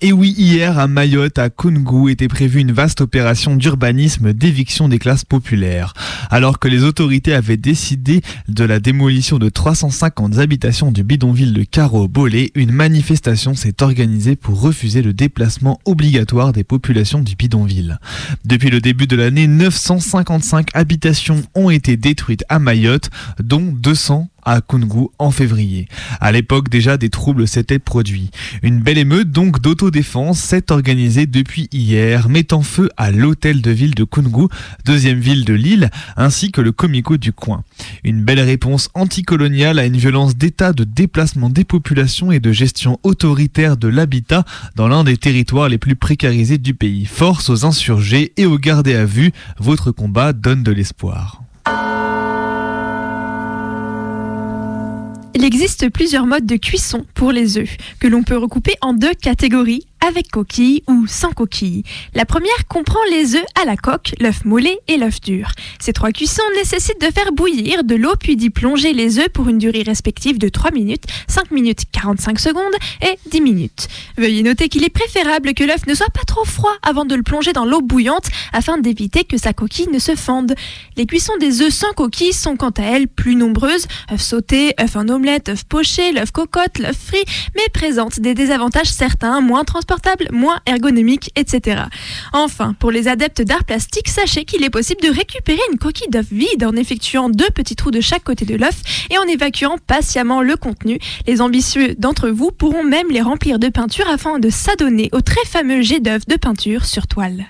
Et oui, hier à Mayotte, à Kungu, était prévue une vaste opération d'urbanisme d'éviction des classes populaires. Alors que les autorités avaient décidé de la démolition de 350 habitations du bidonville de Caro-Bolé, une manifestation s'est organisée pour refuser le déplacement obligatoire des populations du bidonville. Depuis le début de l'année, 955 habitations ont été détruites à Mayotte, dont 200 à Kungu en février. À l'époque déjà des troubles s'étaient produits. Une belle émeute donc d'autodéfense s'est organisée depuis hier, mettant feu à l'hôtel de ville de Kungu, deuxième ville de l'île, ainsi que le comico du coin. Une belle réponse anticoloniale à une violence d'état de déplacement des populations et de gestion autoritaire de l'habitat dans l'un des territoires les plus précarisés du pays. Force aux insurgés et aux gardés à vue, votre combat donne de l'espoir. Il existe plusieurs modes de cuisson pour les œufs, que l'on peut recouper en deux catégories, avec coquille ou sans coquille. La première comprend les œufs à la coque, l'œuf mollet et l'œuf dur. Ces trois cuissons nécessitent de faire bouillir de l'eau puis d'y plonger les œufs pour une durée respective de 3 minutes, 5 minutes 45 secondes et 10 minutes. Veuillez noter qu'il est préférable que l'œuf ne soit pas trop froid avant de le plonger dans l'eau bouillante afin d'éviter que sa coquille ne se fende. Les cuissons des œufs sans coquille sont quant à elles plus nombreuses, œufs sautés, œufs en omelette, œufs pochés, l'œuf cocotte, l'œuf frit, mais présentent des désavantages certains, moins transportables moins ergonomique, etc. Enfin, pour les adeptes d'art plastique, sachez qu'il est possible de récupérer une coquille d'œuf vide en effectuant deux petits trous de chaque côté de l'œuf et en évacuant patiemment le contenu. Les ambitieux d'entre vous pourront même les remplir de peinture afin de s'adonner au très fameux jet d'œuf de peinture sur toile.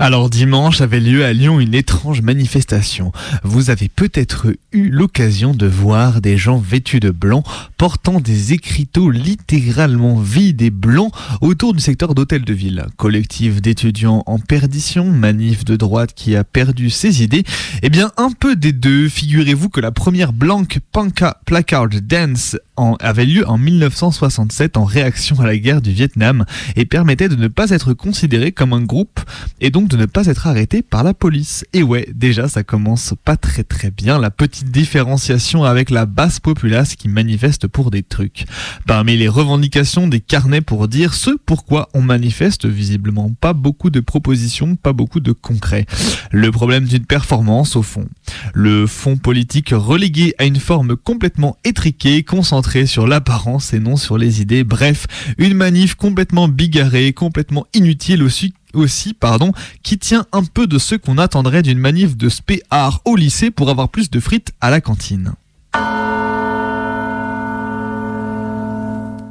Alors dimanche avait lieu à Lyon une étrange manifestation. Vous avez peut-être eu l'occasion de voir des gens vêtus de blanc portant des écriteaux littéralement vides et blancs autour du secteur d'hôtel de ville. Collectif d'étudiants en perdition, manif de droite qui a perdu ses idées. Eh bien un peu des deux. Figurez-vous que la première Blank Panka Placard Dance avait lieu en 1967 en réaction à la guerre du Vietnam et permettait de ne pas être considéré comme un groupe et donc de ne pas être arrêté par la police. Et ouais, déjà ça commence pas très très bien, la petite différenciation avec la basse populace qui manifeste pour des trucs. Parmi les revendications des carnets pour dire ce pourquoi on manifeste, visiblement pas beaucoup de propositions, pas beaucoup de concret. Le problème d'une performance au fond. Le fond politique relégué à une forme complètement étriquée, concentrée sur l'apparence et non sur les idées. Bref, une manif complètement bigarrée, complètement inutile aussi aussi, pardon, qui tient un peu de ce qu'on attendrait d'une manif de spé au lycée pour avoir plus de frites à la cantine.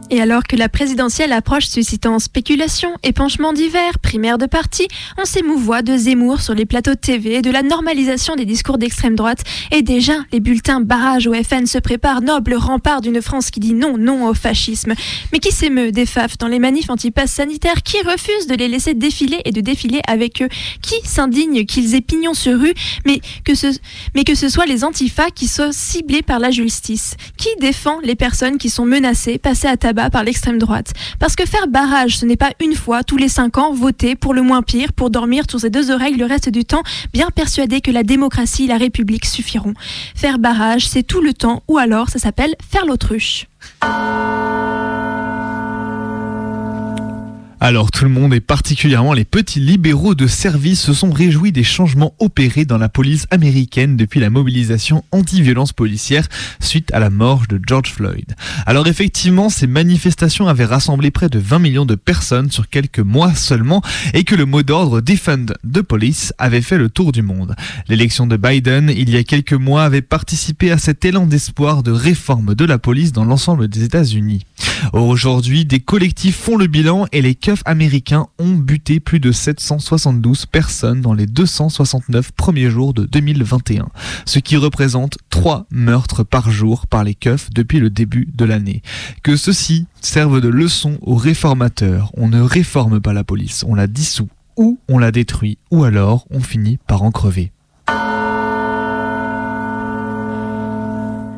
Et alors que la présidentielle approche suscitant spéculation, épanchements divers, primaires de parti, on s'émouvoit de Zemmour sur les plateaux de TV de la normalisation des discours d'extrême droite. Et déjà, les bulletins barrage au FN se préparent, noble rempart d'une France qui dit non, non au fascisme. Mais qui s'émeut des FAF dans les manifs anti-pass sanitaires? Qui refuse de les laisser défiler et de défiler avec eux? Qui s'indigne qu'ils aient pignon sur rue, mais que, ce, mais que ce soit les antifas qui soient ciblés par la justice? Qui défend les personnes qui sont menacées, passées à tabac par l'extrême droite. Parce que faire barrage, ce n'est pas une fois, tous les cinq ans, voter pour le moins pire, pour dormir sur ses deux oreilles le reste du temps, bien persuadé que la démocratie et la République suffiront. Faire barrage, c'est tout le temps, ou alors ça s'appelle faire l'autruche. Alors tout le monde et particulièrement les petits libéraux de service se sont réjouis des changements opérés dans la police américaine depuis la mobilisation anti-violence policière suite à la mort de George Floyd. Alors effectivement, ces manifestations avaient rassemblé près de 20 millions de personnes sur quelques mois seulement et que le mot d'ordre Defund the Police avait fait le tour du monde. L'élection de Biden, il y a quelques mois, avait participé à cet élan d'espoir de réforme de la police dans l'ensemble des États-Unis. Aujourd'hui, des collectifs font le bilan et les keufs américains ont buté plus de 772 personnes dans les 269 premiers jours de 2021, ce qui représente 3 meurtres par jour par les keufs depuis le début de l'année. Que ceci serve de leçon aux réformateurs. On ne réforme pas la police, on la dissout ou on la détruit, ou alors on finit par en crever.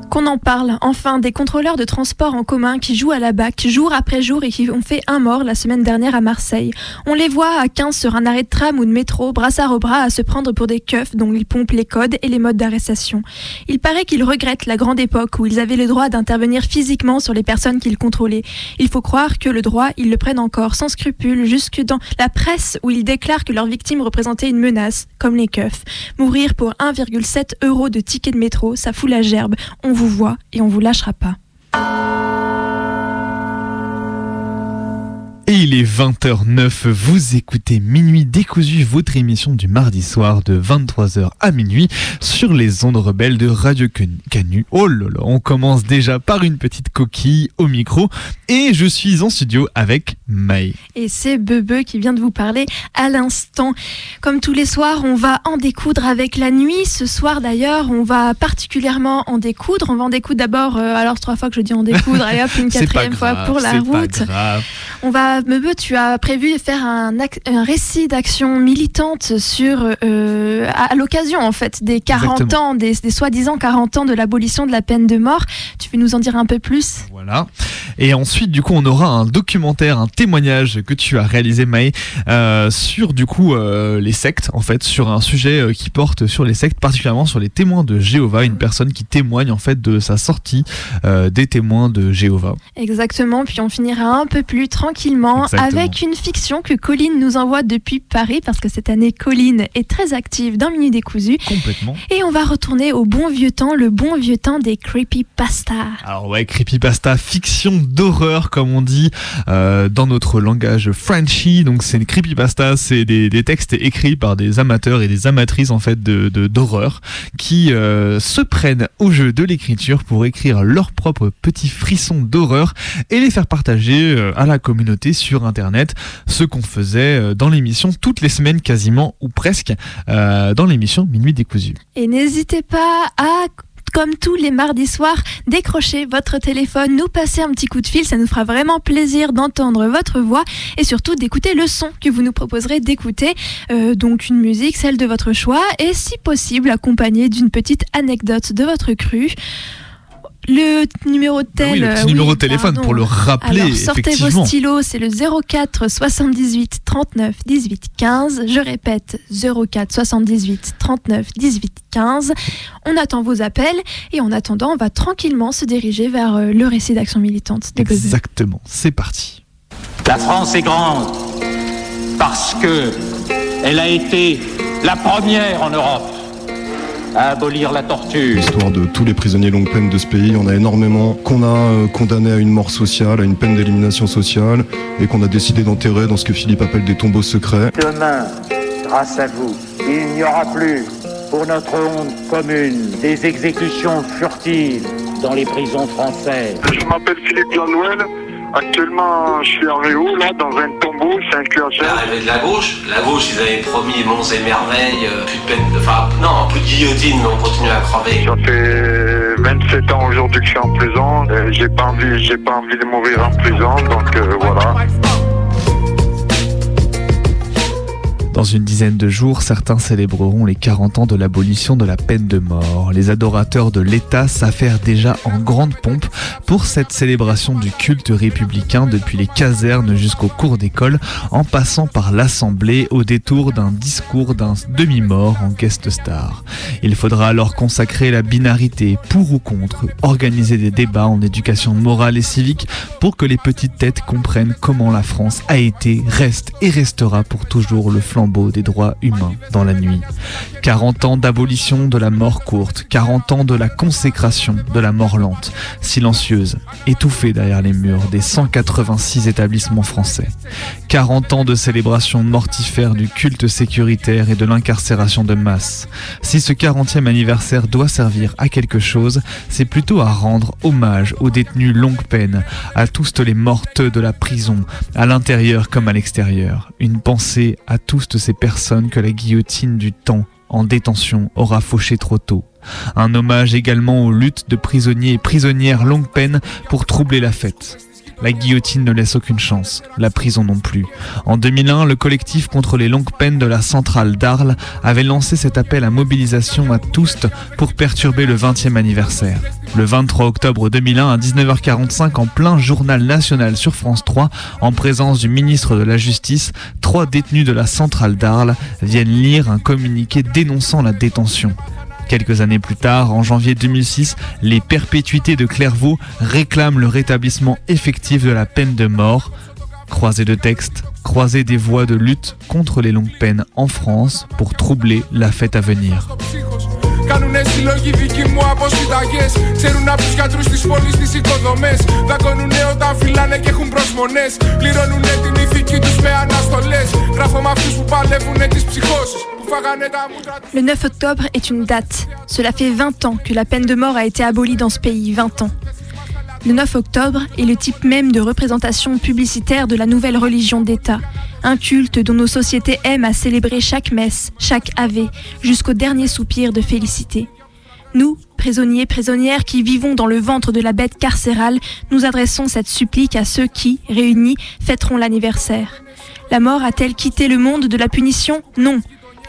Qu'on en parle enfin des contrôleurs de transport en commun qui jouent à la BAC jour après jour et qui ont fait un mort la semaine dernière à Marseille. On les voit à 15 sur un arrêt de tram ou de métro, brassard au bras à se prendre pour des keufs dont ils pompent les codes et les modes d'arrestation. Il paraît qu'ils regrettent la grande époque où ils avaient le droit d'intervenir physiquement sur les personnes qu'ils contrôlaient. Il faut croire que le droit, ils le prennent encore sans scrupule jusque dans la presse où ils déclarent que leurs victimes représentaient une menace, comme les keufs. Mourir pour 1,7 euros de ticket de métro, ça fout la gerbe. Vous voit et on vous lâchera pas. Il est 20h09, vous écoutez Minuit décousu, votre émission du mardi soir de 23h à minuit sur les ondes rebelles de Radio Canu. Oh là là, on commence déjà par une petite coquille au micro et je suis en studio avec Maï. Et c'est Bebe qui vient de vous parler à l'instant. Comme tous les soirs, on va en découdre avec la nuit. Ce soir d'ailleurs, on va particulièrement en découdre. On va en découdre d'abord, euh, alors trois fois que je dis en découdre, allez hop, une quatrième fois pour la route. On va Tu as prévu faire un, un récit d'action militante sur, euh, à, l'occasion en fait des 40 ans, des, des soi-disant 40 ans de l'abolition de la peine de mort. Tu veux nous en dire un peu plus? Voilà. Et ensuite, du coup, on aura un documentaire, un témoignage que tu as réalisé, Maë, euh, sur du coup euh, les sectes, en fait, sur un sujet qui porte sur les sectes, particulièrement sur les témoins de Jéhovah, une personne qui témoigne en fait de sa sortie des témoins de Jéhovah. Exactement. Puis on finira un peu plus tranquillement avec une fiction que Colline nous envoie depuis Paris, parce que cette année, Colline est très active dans Minute Décousu. Complètement. Et on va retourner au bon vieux temps, le bon vieux temps des creepypasta. Alors ouais, creepypasta, fiction d'horreur, comme on dit euh, dans notre langage Frenchy. Donc c'est une creepypasta, c'est des, des, textes écrits par des amateurs et des amatrices en fait de d'horreur qui euh, se prennent au jeu de l'écriture pour écrire leurs propres petits frissons d'horreur et les faire partager euh, à la communauté sur internet, ce qu'on faisait euh, dans l'émission toutes les semaines quasiment ou presque euh, dans l'émission Minuit décousu. Et n'hésitez pas à comme tous les mardis soirs, décrochez votre téléphone, nous passer un petit coup de fil, ça nous fera vraiment plaisir d'entendre votre voix et surtout d'écouter le son que vous nous proposerez d'écouter, euh, donc une musique, celle de votre choix, et si possible accompagnée d'une petite anecdote de votre cru. Le numéro de tel, Ah oui, le petit euh, numéro de téléphone pardon. pour le rappeler. Alors, sortez vos stylos, c'est le 04 78 39 18 15. Je répète, 04 78 39 18 15. On attend vos appels et en attendant, on va tranquillement se diriger vers euh, le récit d'action militante bébés. Exactement, c'est parti. La France est grande parce que elle a été la première en Europe abolir la torture. L'histoire de tous les prisonniers longue peine de ce pays, on a énormément qu'on a euh, condamné à une mort sociale, à une peine d'élimination sociale, et qu'on a décidé d'enterrer dans ce que Philippe appelle des tombeaux secrets. Demain, grâce à vous, il n'y aura plus pour notre honte commune des exécutions furtives dans les prisons françaises. Je m'appelle Philippe Jean-Noël. Actuellement, je suis en Réo, là, dans un tombeau, c'est un QHR. L'arrivée de la gauche, la gauche, ils avaient promis monts et merveilles, euh, plus de peine, enfin, non, plus de guillotine, mais on continue à crever. Ça fait 27 ans aujourd'hui que je suis en prison. Euh, J'ai pas envie, j'ai pas envie de mourir en prison, donc euh, voilà. Dans une dizaine de jours, certains célébreront les 40 ans de l'abolition de la peine de mort. Les adorateurs de l'État s'affairent déjà en grande pompe pour cette célébration du culte républicain depuis les casernes jusqu'au cours d'école, en passant par l'Assemblée au détour d'un discours d'un demi-mort en guest star. Il faudra alors consacrer la binarité pour ou contre, organiser des débats en éducation morale et civique pour que les petites têtes comprennent comment la France a été, reste et restera pour toujours le flambeau des droits humains dans la nuit. 40 ans d'abolition de la mort courte, 40 ans de la consécration de la mort lente, silencieuse, étouffée derrière les murs des 186 établissements français. 40 ans de célébration mortifère du culte sécuritaire et de l'incarcération de masse. Si ce 40e anniversaire doit servir à quelque chose, c'est plutôt à rendre hommage aux détenus longue peine, à tous les mortes de la prison, à l'intérieur comme à l'extérieur. Une pensée à toutes ces personnes que la guillotine du temps en détention aura fauché trop tôt. Un hommage également aux luttes de prisonniers et prisonnières longue peine pour troubler la fête. La guillotine ne laisse aucune chance, la prison non plus. En 2001, le collectif contre les longues peines de la centrale d'Arles avait lancé cet appel à mobilisation à tous pour perturber le 20e anniversaire. Le 23 octobre 2001 à 19h45 en plein journal national sur France 3, en présence du ministre de la Justice, trois détenus de la centrale d'Arles viennent lire un communiqué dénonçant la détention. Quelques années plus tard, en janvier 2006, les perpétuités de Clairvaux réclament le rétablissement effectif de la peine de mort. Croisée de textes, croisée des voies de lutte contre les longues peines en France pour troubler la fête à venir. Κάνουνε συλλογή δικοί μου από συνταγέ. Ξέρουν από του γιατρού τη πόλη τι οικοδομέ. Δακονουνε όταν φυλάνε και έχουν προσμονέ. Πληρώνουνε την ηθική του με αναστολέ. Γράφω με αυτού που παλεύουνε τι ψυχώσει. Le 9 octobre est une date. Cela fait 20 ans que la peine de mort a été abolie dans ce pays, 20 ans. Le 9 octobre est le type même de représentation publicitaire de la nouvelle religion d'État, un culte dont nos sociétés aiment à célébrer chaque messe, chaque ave, jusqu'au dernier soupir de félicité. Nous, prisonniers, prisonnières qui vivons dans le ventre de la bête carcérale, nous adressons cette supplique à ceux qui, réunis, fêteront l'anniversaire. La mort a-t-elle quitté le monde de la punition? Non.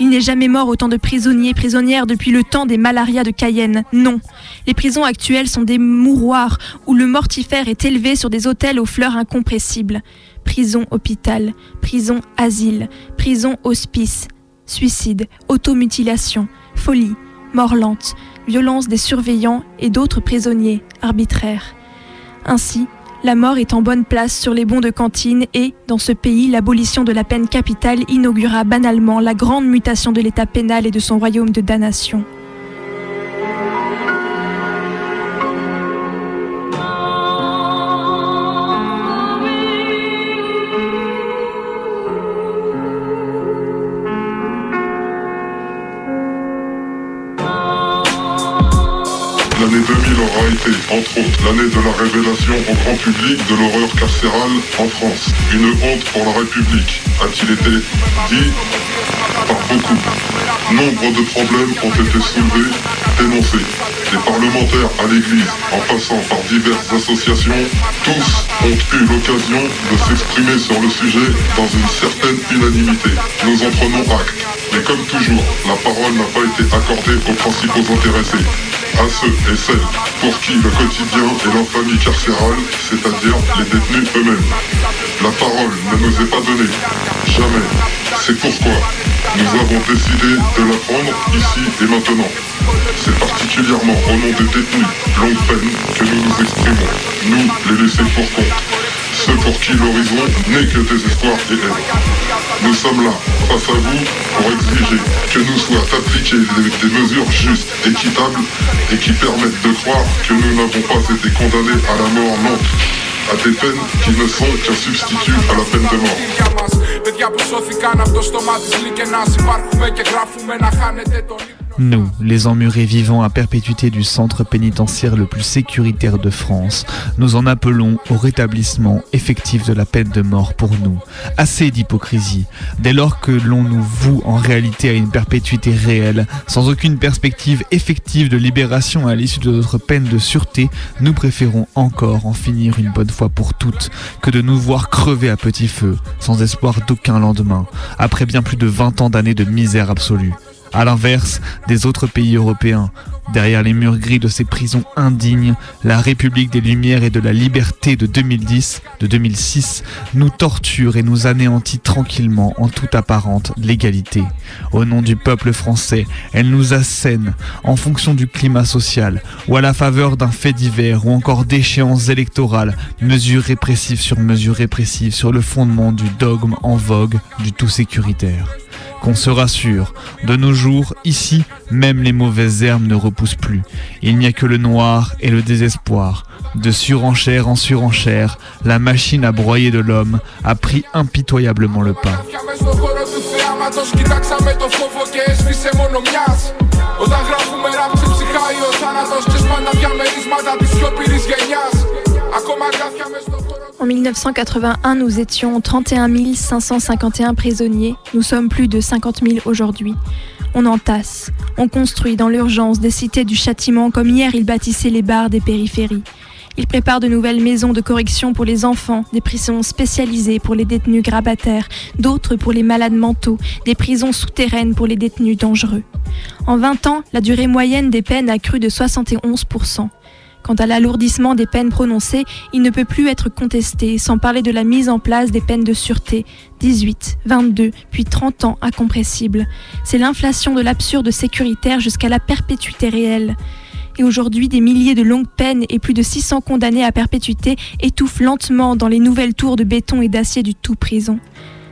Il n'est jamais mort autant de prisonniers et prisonnières depuis le temps des malarias de Cayenne. Non. Les prisons actuelles sont des mouroirs où le mortifère est élevé sur des autels aux fleurs incompressibles. Prison hôpital, prison asile, prison hospice, suicide, automutilation, folie, mort lente, violence des surveillants et d'autres prisonniers arbitraires. Ainsi, la mort est en bonne place sur les bons de cantine et, dans ce pays, l'abolition de la peine capitale inaugura banalement la grande mutation de l'État pénal et de son royaume de damnation. Entre autres, l'année de la révélation au grand public de l'horreur carcérale en France. Une honte pour la République, a-t-il été dit par beaucoup. Nombre de problèmes ont été soulevés, dénoncés. Des parlementaires à l'Église, en passant par diverses associations, tous ont eu l'occasion de s'exprimer sur le sujet dans une certaine unanimité. Nous en prenons acte. Mais comme toujours, la parole n'a pas été accordée aux principaux intéressés à ceux et celles pour qui le quotidien est l'infamie carcérale, c'est-à-dire les détenus eux-mêmes. La parole ne nous est pas donnée. Jamais. C'est pourquoi nous avons décidé de la prendre ici et maintenant. C'est particulièrement au nom des détenus longue peine que nous nous exprimons, nous les laissés pour compte, ceux pour qui l'horizon n'est que désespoir et haine. Nous sommes là, face à vous, pour exiger que nous soient appliquées des, des mesures justes, équitables et qui permettent de croire que nous n'avons pas été condamnés à la mort lente, à des peines qui ne sont qu'un substitut à la peine de mort. Παιδιά που σώθηκαν από το στόμα της λικενάς Υπάρχουμε και γράφουμε να χάνετε τον Nous, les emmurés vivant à perpétuité du centre pénitentiaire le plus sécuritaire de France, nous en appelons au rétablissement effectif de la peine de mort pour nous. Assez d'hypocrisie. Dès lors que l'on nous voue en réalité à une perpétuité réelle, sans aucune perspective effective de libération à l'issue de notre peine de sûreté, nous préférons encore en finir une bonne fois pour toutes que de nous voir crever à petit feu, sans espoir d'aucun lendemain, après bien plus de 20 ans d'années de misère absolue. À l'inverse des autres pays européens, derrière les murs gris de ces prisons indignes, la République des Lumières et de la Liberté de 2010, de 2006, nous torture et nous anéantit tranquillement en toute apparente légalité. Au nom du peuple français, elle nous assène en fonction du climat social ou à la faveur d'un fait divers ou encore d'échéances électorales, mesures répressives sur mesures répressives sur le fondement du dogme en vogue du tout sécuritaire qu'on se rassure. De nos jours, ici, même les mauvaises herbes ne repoussent plus. Il n'y a que le noir et le désespoir. De surenchère en surenchère, la machine à broyer de l'homme a pris impitoyablement le pas. En 1981, nous étions 31 551 prisonniers. Nous sommes plus de 50 000 aujourd'hui. On entasse, on construit dans l'urgence des cités du châtiment comme hier il bâtissait les bars des périphéries. Il prépare de nouvelles maisons de correction pour les enfants, des prisons spécialisées pour les détenus grabataires, d'autres pour les malades mentaux, des prisons souterraines pour les détenus dangereux. En 20 ans, la durée moyenne des peines a cru de 71%. Quant à l'alourdissement des peines prononcées, il ne peut plus être contesté, sans parler de la mise en place des peines de sûreté, 18, 22, puis 30 ans incompressibles. C'est l'inflation de l'absurde sécuritaire jusqu'à la perpétuité réelle. Et aujourd'hui, des milliers de longues peines et plus de 600 condamnés à perpétuité étouffent lentement dans les nouvelles tours de béton et d'acier du tout prison.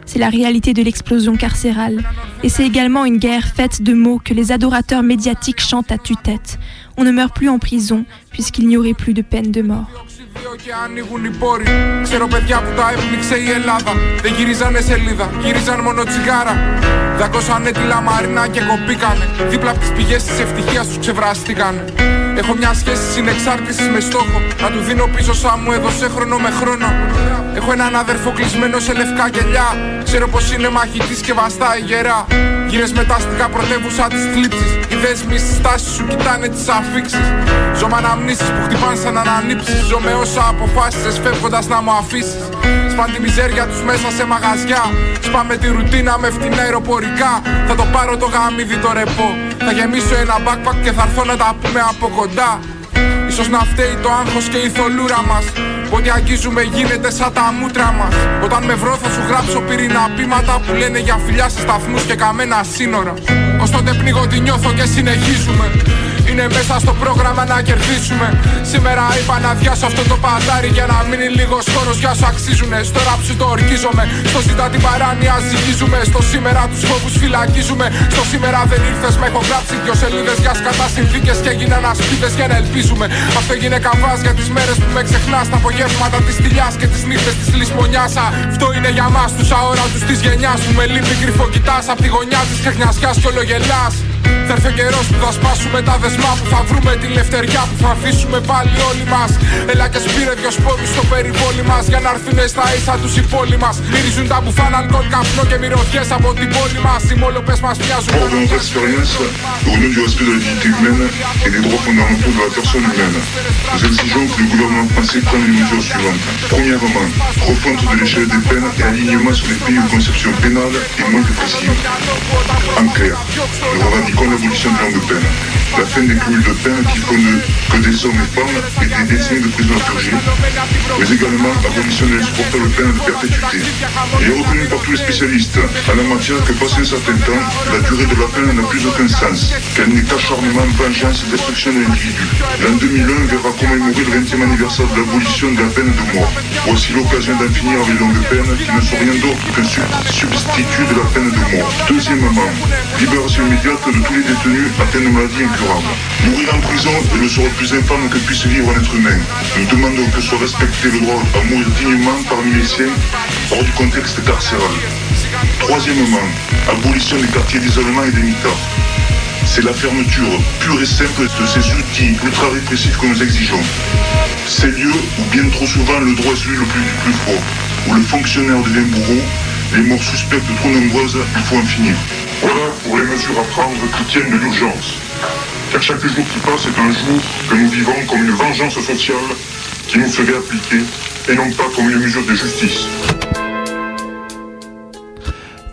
C'est la réalité de l'explosion carcérale. Et c'est également une guerre faite de mots que les adorateurs médiatiques chantent à tue-tête. On ne meurt plus en prison puisqu'il n'y aurait plus de peine de mort. και ανοίγουν οι πόροι. Ξέρω παιδιά που τα έπνιξε η Ελλάδα. Δεν γυρίζανε σελίδα, γύριζαν μόνο τσιγάρα. Δακώσανε τη λαμαρίνα και κοπήκανε. Δίπλα από τις πηγές της ευτυχίας τους ξεβράστηκαν. Έχω μια σχέση συνεξάρτηση με στόχο να του δίνω πίσω σαν μου έδωσε χρόνο με χρόνο. Έχω έναν αδερφό κλεισμένο σε λευκά γελιά. Ξέρω πως είναι μαχητή και βαστάει γερά. Γύρες μετάστηκα πρωτεύουσα της θλίψης. Οι δέσμοι στις τάσει σου κοιτάνε τις αφήξεις. Ζω με αναμνήσεις που χτυπάνε σαν ανανύψεις. Ζω με όσα αποφάσισες φεύγοντας να μου αφήσεις. Σπάν τη μιζέρια τους μέσα σε μαγαζιά. Σπάμε τη ρουτίνα με φτηνά αεροπορικά. Θα το πάρω το γαμίδι το ρεπό. Θα γεμίσω ένα backpack και θα έρθω να τα πούμε από κοντά. Ίσως να φταίει το άγχος και η θολούρα μας. Ό,τι αγγίζουμε γίνεται σαν τα μούτρα μας. Όταν με βρω θα σου γράψω πυρήνα πείματα Που λένε για φιλιά σε σταθμούς και καμένα σύνορα. Ως τότε πνίγω τι νιώθω και συνεχίζουμε είναι μέσα στο πρόγραμμα να κερδίσουμε. Σήμερα είπα να διάσω αυτό το παντάρι για να μείνει λίγος χώρος για σου αξίζουνε. Στο ράψου το ορκίζομαι. Στο ζητά την παράνοια ζυγίζουμε. Στο σήμερα τους φόβους φυλακίζουμε. Στο σήμερα δεν ήρθες, με έχω γράψει δυο σελίδες για σκατά συνθήκες και έγιναν ασπίδες για να ελπίζουμε. Αυτό έγινε καβά για τις μέρες που με ξεχνάς. Τα απογεύματα της τηλιά και τις νύχτες της λησμονιάς. Αυτό είναι για μας τους αόρατους της γενιάς που με λύπη κρυφό κοιτά από τη γωνιά της ξεχνιασιά και ολογελά. Πέρασε ο καιρός που θα σπάσουμε τα δεσμά, που θα βρούμε τη λευτεριά, που θα αφήσουμε πάλι όλοι μας. Ελά και σου πήρε δυο σπόρου στο περιβόλι μας. Για να έρθουν στα ίστα τους υπόλοι μας. Μυρίζουν τα πουθάναν τον καπνό και μυρωθιέ από την πόλη μας. Οι μολοπέ μας πιάζουν. Πέραν τους ασφαλεία και τη δικαιοσύνη και τη δικαιοσύνη, nous conception πénale est moins. De peine, la fin des cumuls de peine qui de, que des hommes et femmes et des décennies de prison à purger, mais également l'abolition de l'insupportable peine de perpétuité. Il est reconnu par tous les spécialistes en la matière que passé un certain temps, la durée de la peine n'a plus aucun sens, qu'elle n'est qu'acharnement, vengeance et destruction de l'individu. L'an 2001 verra commémorer le 20e anniversaire de l'abolition de la peine de mort. Voici l'occasion d'en finir avec les longues peines qui ne sont rien d'autre qu'un substitut de la peine de mort. Deuxièmement, libération immédiate de tous les détenus atteints de maladies incurables. Mourir en prison est le sort le plus infâme que puisse vivre un être humain. Nous demandons que soit respecté le droit à mourir dignement parmi les siens hors du contexte carcéral. Troisièmement, abolition des quartiers d'isolement et des mitas. c'est la fermeture pure et simple de ces outils ultra-répressifs que nous exigeons. Ces lieux où bien trop souvent le droit est celui le plus, plus fort, où le fonctionnaire devient bourreau, les morts suspectes trop nombreuses, il faut en finir. Voilà pour les mesures à prendre qui tiennent de l'urgence. Car chaque jour qui passe est un jour que nous vivons comme une vengeance sociale qui nous serait appliquée et non pas comme une mesure de justice.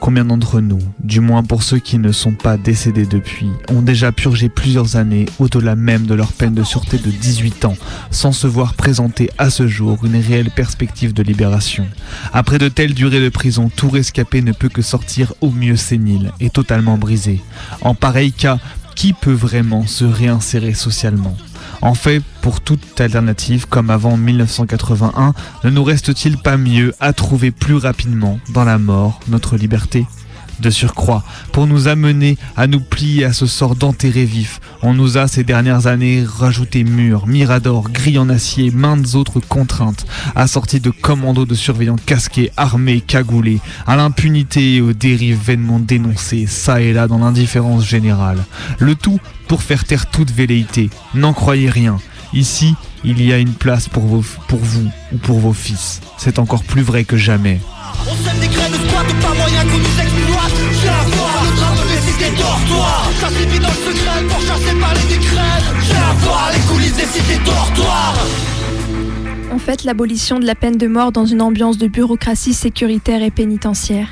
Combien d'entre nous, du moins pour ceux qui ne sont pas décédés depuis, ont déjà purgé plusieurs années au-delà même de leur peine de sûreté de 18 ans, sans se voir présenter à ce jour une réelle perspective de libération? Après de telles durées de prison, tout rescapé ne peut que sortir au mieux sénile et totalement brisé. En pareil cas, qui peut vraiment se réinsérer socialement? En fait, pour toute alternative, comme avant 1981, ne nous reste-t-il pas mieux à trouver plus rapidement dans la mort notre liberté? De surcroît, pour nous amener à nous plier à ce sort d'enterré vif, on nous a ces dernières années rajouté murs, miradors, grilles en acier, maintes autres contraintes, assorties de commandos de surveillants casqués, armés, cagoulés, à l'impunité et aux dérives vainement dénoncées, ça et là dans l'indifférence générale. Le tout pour faire taire toute velléité. N'en croyez rien. Ici, il y a une place pour, vos, pour vous ou pour vos fils. C'est encore plus vrai que jamais. On fête l'abolition de la peine de mort dans une ambiance de bureaucratie sécuritaire et pénitentiaire.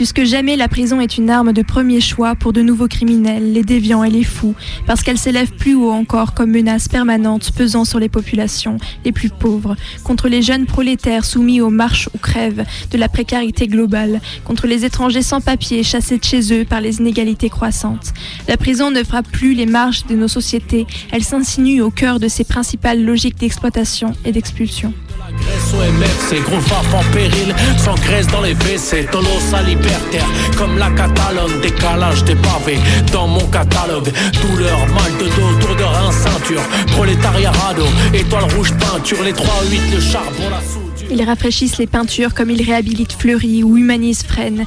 Plus que jamais, la prison est une arme de premier choix pour de nouveaux criminels, les déviants et les fous, parce qu'elle s'élève plus haut encore comme menace permanente pesant sur les populations les plus pauvres, contre les jeunes prolétaires soumis aux marches ou crèves de la précarité globale, contre les étrangers sans papier chassés de chez eux par les inégalités croissantes. La prison ne frappe plus les marges de nos sociétés, elle s'insinue au cœur de ses principales logiques d'exploitation et d'expulsion. Grèce au MF, gros faf en péril, sans graisse dans les WC, à libertaire, comme la Catalogne, décalage des pavés, dans mon catalogue, douleur, mal de dos, tour de rein, ceinture, prolétariat radeau, étoile rouge peinture, les 3-8, le charbon, la soudure. Ils rafraîchissent les peintures comme ils réhabilitent Fleury ou humanisent Fresnes.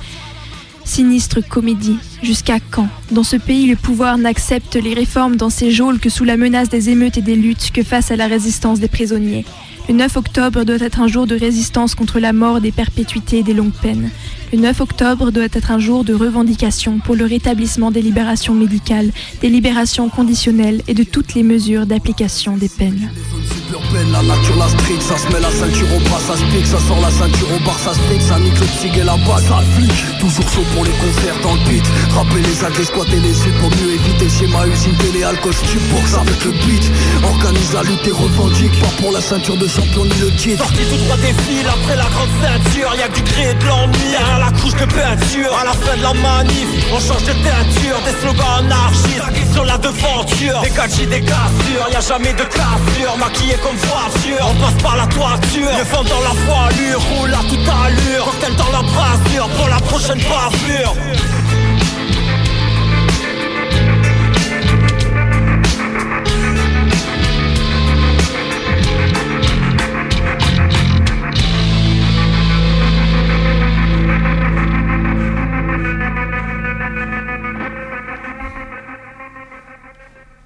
Sinistre comédie. Jusqu'à quand? Dans ce pays, le pouvoir n'accepte les réformes dans ses geôles que sous la menace des émeutes et des luttes que face à la résistance des prisonniers. Le 9 octobre doit être un jour de résistance contre la mort des perpétuités et des longues peines. Le 9 octobre doit être un jour de revendication pour le rétablissement des libérations médicales, des libérations conditionnelles et de toutes les mesures d'application des peines. La nature la street, ça se met la ceinture au bras, ça se pique, ça sort la ceinture au bar, ça se pique, ça nique le tig et la base, ça flic. Toujours chaud pour les concerts dans le beat. Rapper les agrès, squatter les yeux pour mieux éviter schéma usine télé, alcool, box avec le beat. Organise la lutte et revendique, pas pour la ceinture de champion ni le titre. Sorti tout droit des fils après la grande ceinture, y'a que du et de l'ennui, la couche de peinture. À la fin de la manif, on change de teinture, des slogans anarchistes sur la devanture. Des gadgets, des cassures, y'a jamais de cassure, maquillé comme on passe par la toiture. Le vent dans la voilure Roule à toute allure. Cocktail dans la brassure Pour la prochaine bavure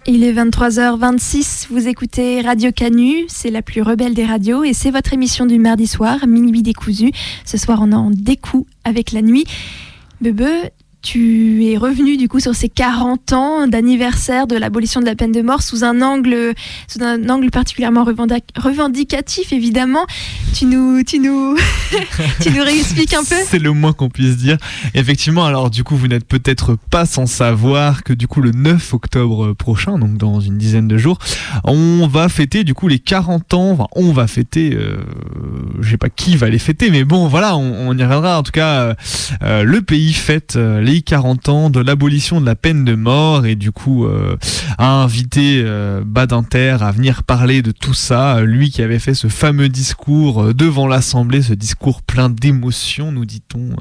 Il est 23h26, vous écoutez Radio Canu, c'est la plus rebelle des radios et c'est votre émission du mardi soir, minuit décousu. Ce soir on en découp avec la nuit. Bebe, tu es revenu du coup sur ces 40 ans d'anniversaire de l'abolition de la peine de mort sous un angle, sous un angle particulièrement revendicatif évidemment. Tu nous, tu nous, tu nous réexpliques un peu? C'est le moins qu'on puisse dire. Effectivement, alors du coup, vous n'êtes peut-être pas sans savoir que du coup le 9 octobre prochain, donc dans une dizaine de jours, on va fêter du coup les 40 ans. Enfin, on va fêter. Euh, je sais pas qui va les fêter, mais bon, voilà, on, y reviendra. En tout cas, euh, le pays fête. Euh, les 40 ans de l'abolition de la peine de mort et du coup euh, a invité euh, Badinter à venir parler de tout ça, lui qui avait fait ce fameux discours euh, devant l'Assemblée, ce discours plein d'émotions, nous dit-on,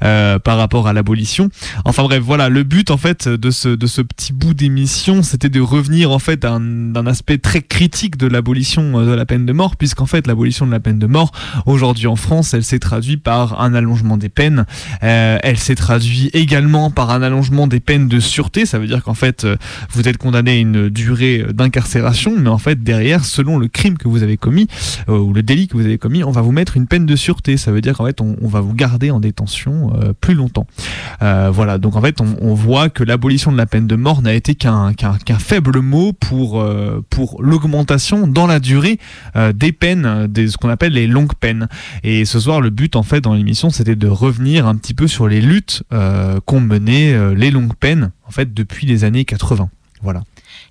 par rapport à l'abolition. Enfin bref, voilà, le but en fait de ce, de ce petit bout d'émission, c'était de revenir en fait d'un aspect très critique de l'abolition de la peine de mort, puisqu'en fait l'abolition de la peine de mort, aujourd'hui en France, elle s'est traduite par un allongement des peines, elle s'est traduite également par un allongement des peines de sûreté. Ça veut dire qu'en fait, euh, vous êtes condamné à une durée d'incarcération, mais en fait, derrière, selon le crime que vous avez commis euh, ou le délit que vous avez commis, on va vous mettre une peine de sûreté. Ça veut dire qu'en fait, on, on va vous garder en détention euh, plus longtemps. Euh, voilà. Donc en fait, on, on voit que l'abolition de la peine de mort n'a été qu'un qu'un qu'un faible mot pour euh, pour l'augmentation dans la durée euh, des peines, des ce qu'on appelle les longues peines. Et ce soir, le but en fait dans l'émission, c'était de revenir un petit peu sur les luttes euh, qu'ont menées euh, les longues peines en fait depuis les années 80. Voilà.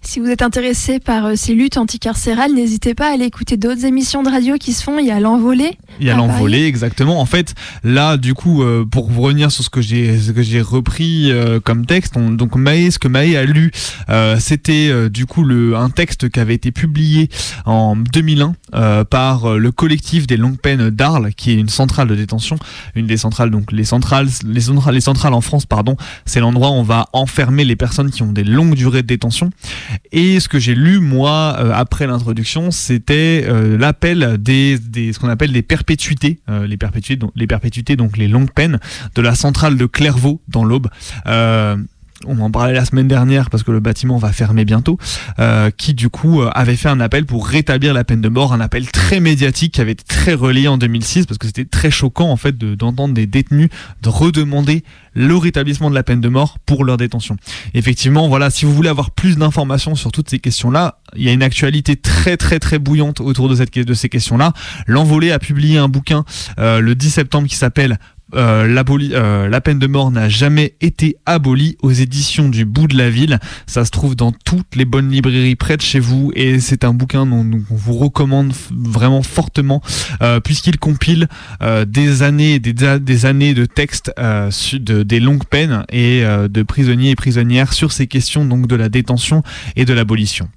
Si vous êtes intéressé par euh, ces luttes anticarcérales, n'hésitez pas à aller écouter d'autres émissions de radio qui se font. Il y a l'envolée. Il y a l'envolée, exactement. En fait, là, du coup, euh, pour revenir sur ce que j'ai, ce que j'ai repris euh, comme texte, on- donc Maë, ce que Maë a lu, euh, c'était euh, du coup le, un texte qui avait été publié en 2001 euh, par le collectif des longues peines d'Arles, qui est une centrale de détention, une des centrales, donc les centrales, les centrales, les centrales en France, pardon, c'est l'endroit où on va enfermer les personnes qui ont des longues durées de détention. Et ce que j'ai lu moi euh, après l'introduction, c'était euh, l'appel des, des ce qu'on appelle des perpétuités, euh, les perpétuités, donc les perpétuités, donc les longues peines de la centrale de Clairvaux dans l'Aube. On en parlait la semaine dernière parce que le bâtiment va fermer bientôt, euh, qui du coup euh, avait fait un appel pour rétablir la peine de mort, un appel très médiatique qui avait été très relayé en 2006 parce que c'était très choquant en fait de- d'entendre des détenus de redemander le rétablissement de la peine de mort pour leur détention. Effectivement, voilà, si vous voulez avoir plus d'informations sur toutes ces questions-là, il y a une actualité très très très bouillante autour de, cette, de ces questions-là. L'Envolée a publié un bouquin euh, le 10 septembre qui s'appelle euh, euh, la peine de mort n'a jamais été abolie aux éditions du bout de la ville. Ça se trouve dans toutes les bonnes librairies près de chez vous et c'est un bouquin dont on vous recommande vraiment fortement euh, puisqu'il compile euh, des années des, des années de textes de, des longues peines et de prisonniers et prisonnières sur ces questions donc de la détention et de l'abolition.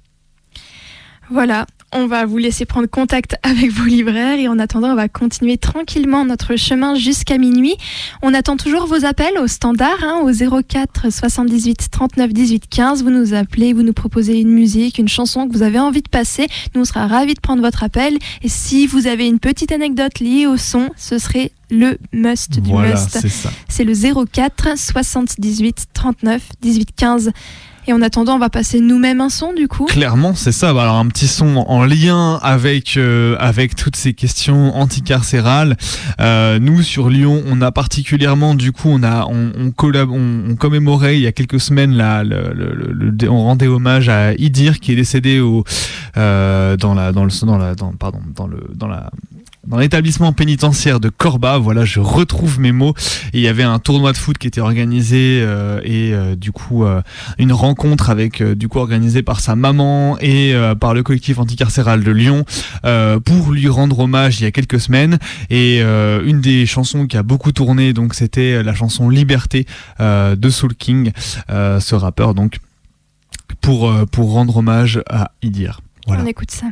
Voilà, on va vous laisser prendre contact avec vos libraires et en attendant, on va continuer tranquillement notre chemin jusqu'à minuit. On attend toujours vos appels au standard, hein, au 04 78 39 18 15. Vous nous appelez, vous nous proposez une musique, une chanson que vous avez envie de passer. Nous, on sera ravis de prendre votre appel. Et si vous avez une petite anecdote liée au son, ce serait le must du Voilà, must. c'est le 04 78 39 18 15. Et en attendant, on va passer nous-mêmes un son du coup. Clairement, c'est ça. Bah, Alors un petit son en lien avec euh, avec toutes ces questions anticarcérales. Euh, nous sur Lyon, on a particulièrement du coup, on a on, on, collab- on, commémorait il y a quelques semaines là, le, le- le- on rendait hommage à Idir qui est décédé au euh, dans la dans le dans la pardon dans le dans la dans l'établissement pénitentiaire de Corba, voilà, je retrouve mes mots. Il y avait un tournoi de foot qui était organisé euh, et euh, du coup euh, une rencontre avec euh, du coup organisée par sa maman et euh, par le collectif anticarcéral de Lyon euh, pour lui rendre hommage il y a quelques semaines. Et une des chansons qui a beaucoup tourné, donc c'était la chanson Liberté de Soul King, ce rappeur donc pour pour rendre hommage à Idir. Voilà. On écoute ça.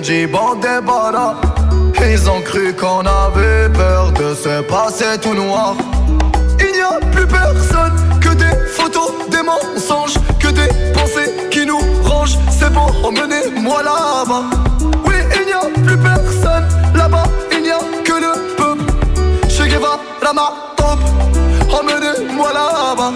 Dit bon débarras. Ils ont cru qu'on avait peur de se passer tout noir. Il n'y a plus personne que des photos, des mensonges, que des pensées qui nous rangent. C'est bon, emmenez-moi là-bas. Oui, il n'y a plus personne là-bas, il n'y a que le peuple. Che Guevara, ma top, emmenez-moi là-bas.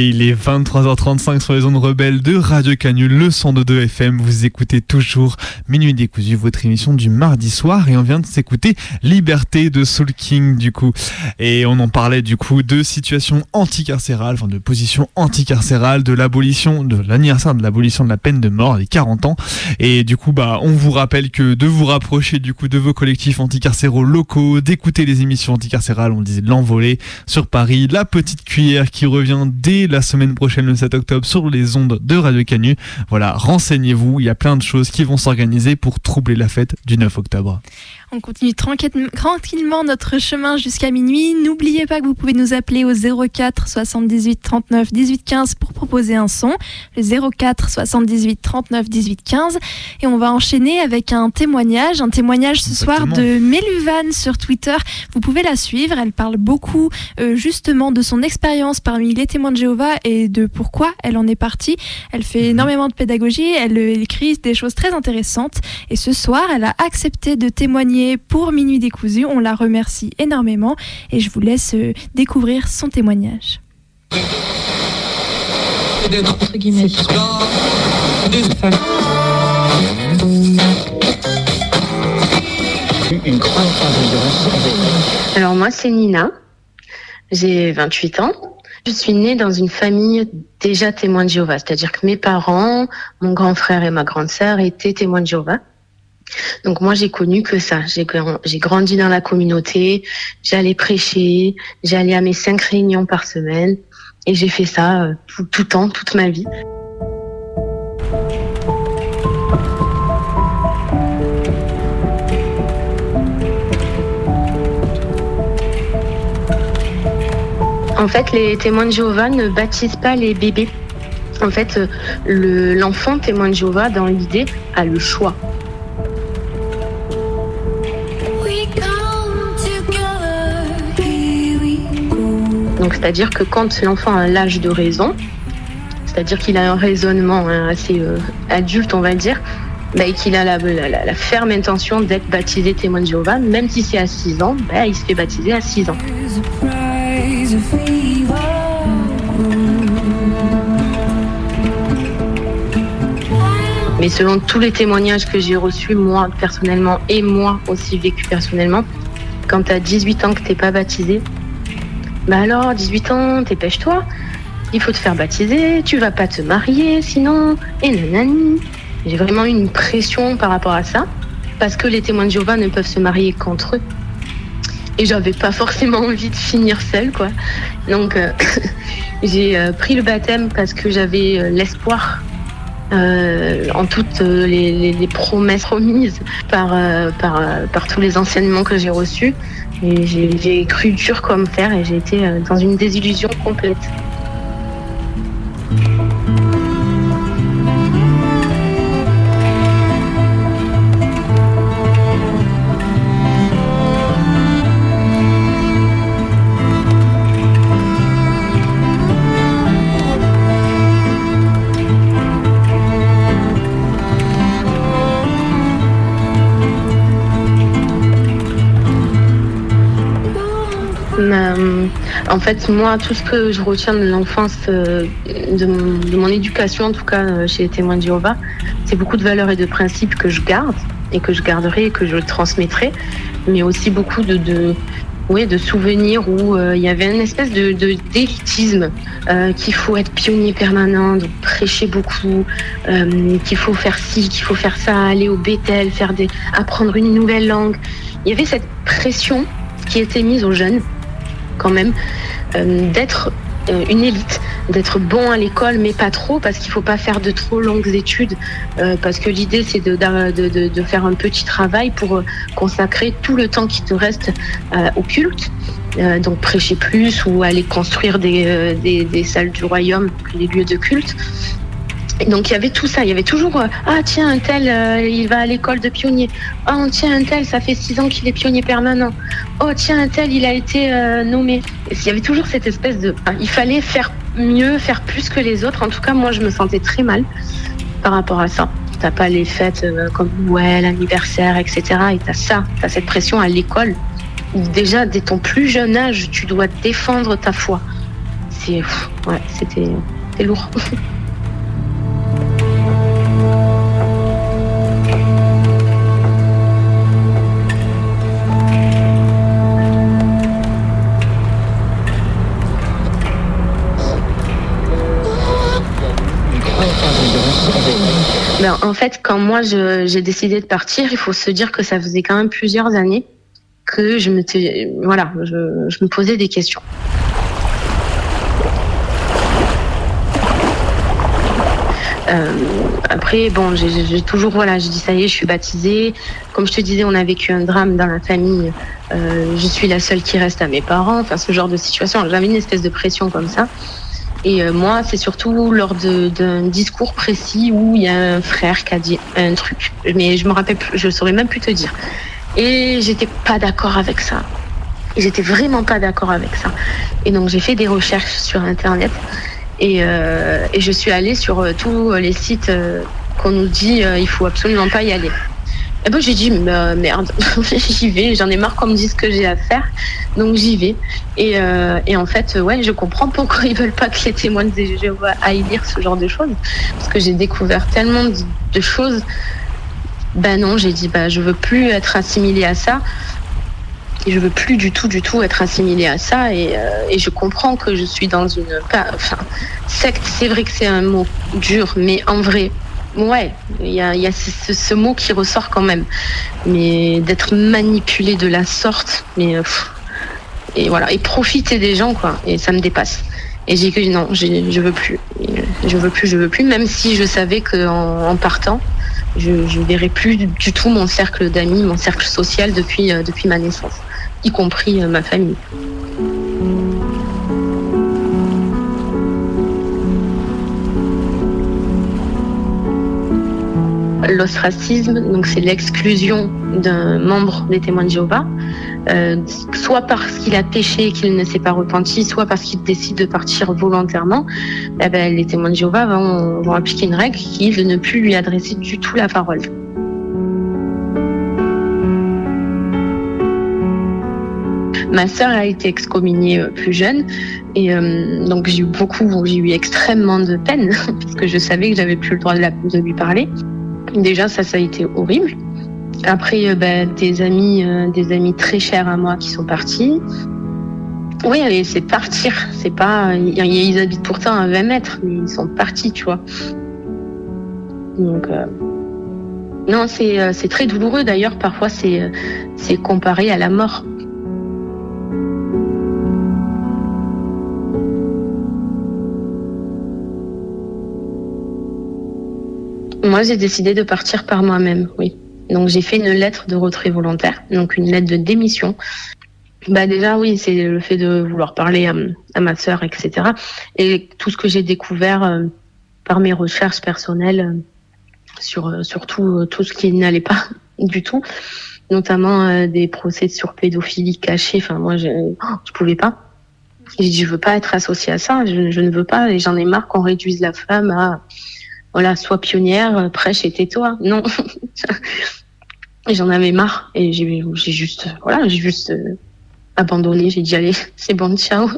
Et il est 23h35 sur les ondes rebelles de Radio Canul, le 102.2 FM. Vous écoutez toujours Minuit décousu, votre émission du mardi soir. Et on vient de s'écouter Liberté de Soul King, du coup. Et on en parlait, du coup, de situation anticarcérale, enfin de position anticarcérale, de l'abolition, de l'anniversaire de l'abolition de la peine de mort, les 40 ans. Et du coup, bah, on vous rappelle que de vous rapprocher, du coup, de vos collectifs anticarcéraux locaux, d'écouter les émissions anticarcérales, on disait de l'envolée sur Paris, la petite cuillère qui revient dès la semaine prochaine, le 7 octobre, sur les ondes de Radio Canu. Voilà, renseignez-vous, il y a plein de choses qui vont s'organiser pour troubler la fête du 9 octobre. On continue tranquille- tranquillement notre chemin jusqu'à minuit. N'oubliez pas que vous pouvez nous appeler au 04 78 39 18 15 pour proposer un son. Le 04 78 39 18 15. Et on va enchaîner avec un témoignage. Un témoignage ce soir de Méluvan sur Twitter. Vous pouvez la suivre. Elle parle beaucoup euh, justement de son expérience parmi les témoins de Jéhovah et de pourquoi elle en est partie. Elle fait énormément de pédagogie. Elle euh, écrit des choses très intéressantes. Et ce soir, elle a accepté de témoigner pour Minuit décousu. On la remercie énormément et je vous laisse euh, découvrir son témoignage. Alors moi, c'est Nina. J'ai 28 ans. Je suis née dans une famille déjà témoin de Jéhovah, c'est-à-dire que mes parents, mon grand frère et ma grande sœur étaient témoins de Jéhovah. Donc moi, j'ai connu que ça. J'ai gran- j'ai grandi dans la communauté, j'allais prêcher, j'allais à mes cinq réunions par semaine et j'ai fait ça euh, tout, tout le temps, toute ma vie. En fait, les témoins de Jéhovah ne baptisent pas les bébés. En fait, euh, le- l'enfant témoin de Jéhovah, dans l'idée, a le choix. Donc c'est-à-dire que quand l'enfant a l'âge de raison, c'est-à-dire qu'il a un raisonnement hein, assez euh, adulte, on va dire, et qu'il a la, ferme intention d'être baptisé témoin de Jéhovah, même si c'est à 6 ans, bah, il se fait baptiser à 6 ans. Mais selon tous les témoignages que j'ai reçus, moi personnellement, et moi aussi vécu personnellement, quand tu as 18 ans que t'es pas baptisé, bah alors, 18 ans, dépêche-toi, il faut te faire baptiser, tu vas pas te marier sinon, et nanani. J'ai vraiment une pression par rapport à ça, parce que les témoins de Jéhovah ne peuvent se marier qu'entre eux. Et j'avais pas forcément envie de finir seule, quoi. Donc, euh, j'ai euh, pris le baptême parce que j'avais euh, l'espoir euh, en toutes euh, les, promesses promises par, euh, par, tous les enseignements que j'ai reçus. J'ai cru dur comme fer et j'ai été dans une désillusion complète. Euh, en fait, moi, tout ce que je retiens de l'enfance, euh, de, mon, de éducation, en tout cas euh, chez les témoins de Jéhovah, c'est beaucoup de valeurs et de principes que je garde et que je garderai et que je transmettrai, mais aussi beaucoup de, de, oui, de souvenirs où il y avait une espèce de de- d'élitisme, qu'il faut être pionnier permanent, donc prêcher beaucoup, qu'il faut faire ci, qu'il faut faire ça, aller au Bethel, faire des, apprendre une nouvelle langue. Il y avait cette pression qui était mise aux jeunes quand même, euh, d'être euh, une élite, d'être bon à l'école, mais pas trop, parce qu'il faut pas faire de trop longues études, euh, parce que l'idée c'est de, faire un petit travail pour consacrer tout le temps qui te reste au culte. Donc prêcher plus ou aller construire des, des, des salles du royaume, les lieux de culte. Et donc il y avait tout ça, il y avait toujours euh, ah tiens un tel euh, il va à l'école de pionnier, ah tiens un tel ça fait six ans qu'il est pionnier permanent, oh tiens un tel il a été euh, nommé. Il y avait toujours cette espèce de ah, il fallait faire mieux, faire plus que les autres. En tout cas moi je me sentais très mal par rapport à ça. T'as pas les fêtes comme Noël, anniversaire, etc. Et t'as ça, t'as cette pression à l'école où déjà dès ton plus jeune âge tu dois défendre ta foi. C'est ouais c'était lourd. en fait, quand moi j'ai décidé de partir, il faut se dire que ça faisait quand même plusieurs années que je me, voilà, je, me posais des questions. Euh, après, bon, j'ai toujours, voilà, ça y est, je suis baptisée. Comme je te disais, on a vécu un drame dans la famille. Euh, je suis la seule qui reste à mes parents. Enfin, ce genre de situation. J'avais une espèce de pression comme ça. Et euh, moi, c'est surtout lors d'un discours précis où il y a un frère qui a dit un truc. Mais je me rappelle, je saurais même plus te dire. Et j'étais pas d'accord avec ça. J'étais vraiment pas d'accord avec ça. Et donc j'ai fait des recherches sur Internet et, euh, et je suis allée sur euh, tous les sites qu'on nous dit euh, il faut absolument pas y aller. Et ben j'ai dit euh, merde, j'y vais, j'en ai marre qu'on me dise ce que j'ai à faire, donc j'y vais. Et, euh, et en fait, euh, ouais, je comprends pourquoi ils veulent pas que les témoins de Jéhovah aillent lire ce genre de choses, parce que j'ai découvert tellement de, choses. Ben non, j'ai dit bah je veux plus être assimilée à ça. Et je veux plus du tout, du tout être assimilée à ça. Et, et je comprends que je suis dans une. Enfin, secte, c'est vrai que c'est un mot dur, mais en vrai, ouais, il y a, ce, mot qui ressort quand même. Mais d'être manipulé de la sorte, mais. euh, et voilà, et profiter des gens, quoi. Et ça me dépasse. Et j'ai que non, je veux plus. Je veux plus, je veux plus, même si je savais qu'en en partant, je ne verrai plus du du tout mon cercle d'amis, mon cercle social depuis, euh, depuis ma naissance, y compris euh, ma famille. L'ostracisme, donc c'est l'exclusion d'un membre des témoins de Jéhovah. euh, soit parce qu'il a péché et qu'il ne s'est pas repenti, soit parce qu'il décide de partir volontairement, eh ben, les témoins de Jéhovah vont, appliquer une règle qui est de ne plus lui adresser du tout la parole. Ma sœur a été excommuniée euh, plus jeune et euh, donc j'ai eu beaucoup, j'ai eu extrêmement de peine parce que je savais que j'avais plus le droit de lui parler. Déjà ça, ça a été horrible. Après, euh, ben, des amis, euh, des amis très chers à moi qui sont partis. Oui, c'est partir. C'est pas, ils, ils habitent pourtant à 20 mètres, mais ils sont partis, tu vois. Donc, euh, non, c'est euh, très douloureux. D'ailleurs, parfois, euh, c'est comparé à la mort. Moi, j'ai décidé de partir par moi-même, oui. Donc, j'ai fait une lettre de retrait volontaire, donc une lettre de démission. Bah déjà, oui, c'est le fait de vouloir parler à, ma sœur, etc. Et tout ce que j'ai découvert euh, par mes recherches personnelles euh, sur, euh, tout, ce qui n'allait pas du tout, notamment des procès sur pédophilie cachés. Enfin, moi, je, oh, je pouvais pas. J'ai dit, je veux pas être associée à ça. Je, je ne veux pas. Et j'en ai marre qu'on réduise la femme à, voilà, sois pionnière, euh, prêche et tais-toi. Non. J'en avais marre. Et j'ai juste, voilà, j'ai juste euh, abandonné. J'ai dit, allez, c'est bon, ciao.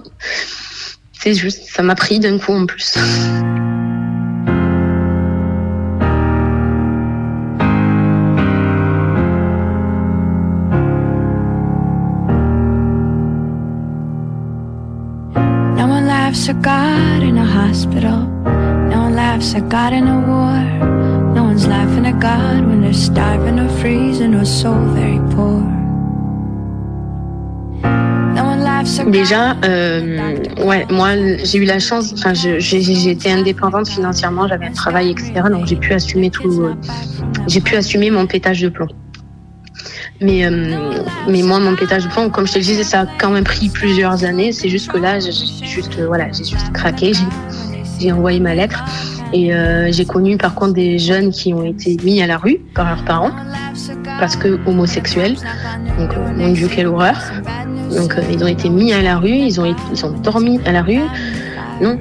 C'est juste, ça m'a pris d'un coup en plus. God in a hospital. No one laughs at God in a war. No one's laughing at God when they're starving or freezing or so very poor. No one laughs at Déjà, euh, ouais, moi, j'ai eu la chance, enfin, j'ai été indépendante financièrement, j'avais un travail, etc. Donc, j'ai pu assumer tout, euh, j'ai pu assumer mon pétage de plomb. Mais, euh, mais moi, mon pétage de plomb, comme je te le disais, ça a quand même pris plusieurs années. C'est juste que là, j'ai juste, euh, voilà, j'ai juste craqué, j'ai envoyé ma lettre. Et euh, j'ai connu par contre des jeunes qui ont été mis à la rue par leurs parents parce que homosexuels. Donc, euh, mon Dieu, quelle horreur. Donc, euh, ils ont été mis à la rue, ils ont, été- ils ont dormi à la rue. Non.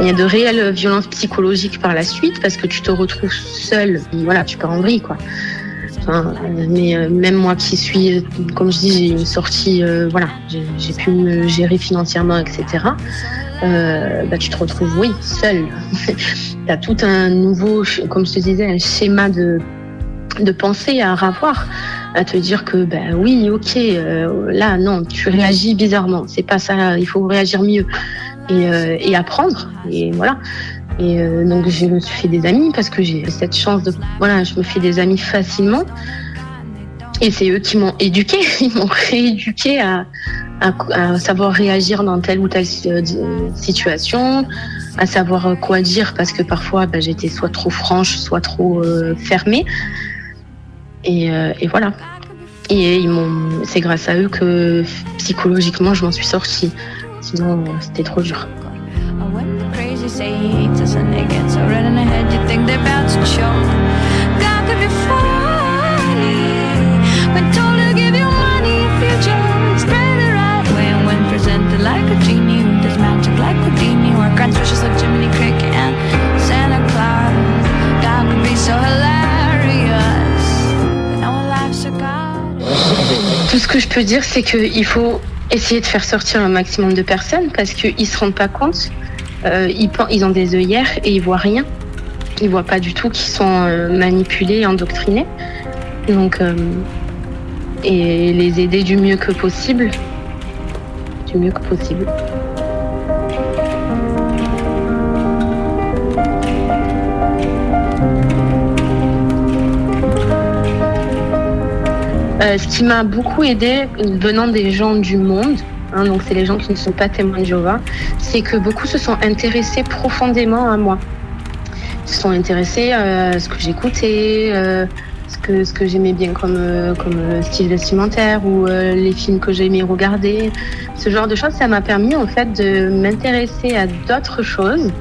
Il y a de réelles violences psychologiques par la suite parce que tu te retrouves seul. Voilà, tu pars en vrille, quoi. Mais euh, même moi qui suis, comme je dis, j'ai une sortie, euh, voilà, j'ai pu me gérer financièrement, etc. Euh, bah, tu te retrouves, oui, seul. tu as tout un nouveau, comme je te disais, un schéma de, de pensée à revoir, à te dire que, ben oui, ok, là, non, tu réagis bizarrement, c'est pas ça, il faut réagir mieux et, euh, et apprendre, et voilà. Et euh, donc je me suis fait des amis parce que j'ai cette chance de, voilà, je me fais des amis facilement. Et c'est eux qui m'ont éduqué, ils m'ont rééduqué à, savoir réagir dans telle ou telle euh, situation, à savoir quoi dire parce que parfois bah, j'étais soit trop franche, soit trop fermée. Et, et voilà. Et ils m'ont, c'est grâce à eux que psychologiquement je m'en suis sortie. Sinon euh, c'était trop dur. Or when Tout ce que je peux dire, c'est qu'il faut essayer de faire sortir un maximum de personnes parce qu'ils se rendent pas compte. Euh, ils, ont des œillères et ils voient rien. Ils voient pas du tout qu'ils sont euh, manipulés, endoctrinés. Donc, euh, et les aider du mieux que possible. Du mieux que possible. Euh, ce qui m'a beaucoup aidé venant des gens du monde, hein, donc c'est les gens qui ne sont pas témoins de Jéhovah, c'est que beaucoup se sont intéressés profondément à moi. Ils se sont intéressés euh, à ce que j'écoutais, euh, ce que, ce que j'aimais bien comme, comme style vestimentaire ou les films que j'aimais regarder. Ce genre de choses, ça m'a permis en fait de m'intéresser à d'autres choses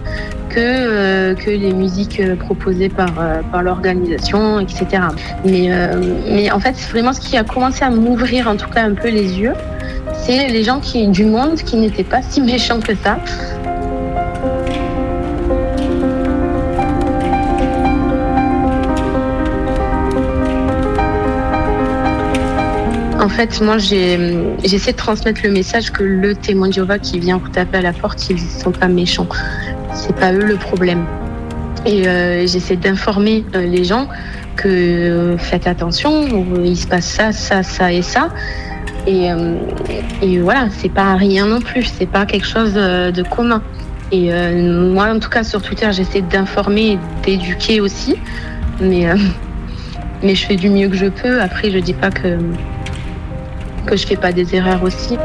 que, euh, que les musiques euh, proposées par, euh, par l'organisation, etc. Mais, mais en fait, vraiment ce qui a commencé à m'ouvrir en tout cas un peu les yeux, c'est les gens qui, du monde qui n'étaient pas si méchants que ça. En fait, moi, j'essaie de transmettre le message que le témoin de Jéhovah qui vient vous taper à la porte, ils ne sont pas méchants. C'est pas eux le problème. Et euh, j'essaie d'informer euh, les gens que euh, faites attention, il se passe ça, ça, ça et ça. Et, et voilà, c'est pas rien non plus, c'est pas quelque chose de commun. Et moi, en tout cas, sur Twitter, j'essaie d'informer d'éduquer aussi. Mais, mais je fais du mieux que je peux. Après, je dis pas que, que je fais pas des erreurs aussi.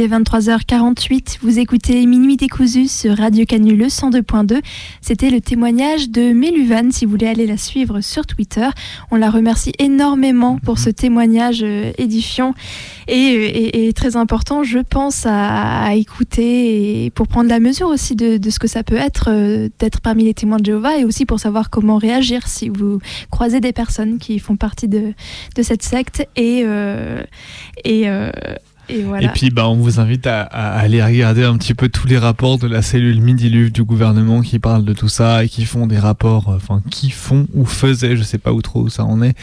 Il est 23h48, vous écoutez Minuit décousu sur Radio Canu le 102.2. C'était le témoignage de Méluvan, si vous voulez aller la suivre sur Twitter. On la remercie énormément pour ce témoignage euh, édifiant et, et- très important, je pense, à, écouter et pour prendre la mesure aussi de, ce que ça peut être euh, d'être parmi les témoins de Jéhovah et aussi pour savoir comment réagir si vous croisez des personnes qui font partie de, cette secte et, euh, et, euh, et voilà. Et puis, bah, on vous invite à, à aller regarder un petit peu tous les rapports de la cellule Midiluve du gouvernement qui parlent de tout ça et qui font des rapports, euh, enfin, qui font ou faisaient, je sais pas où trop ça en est,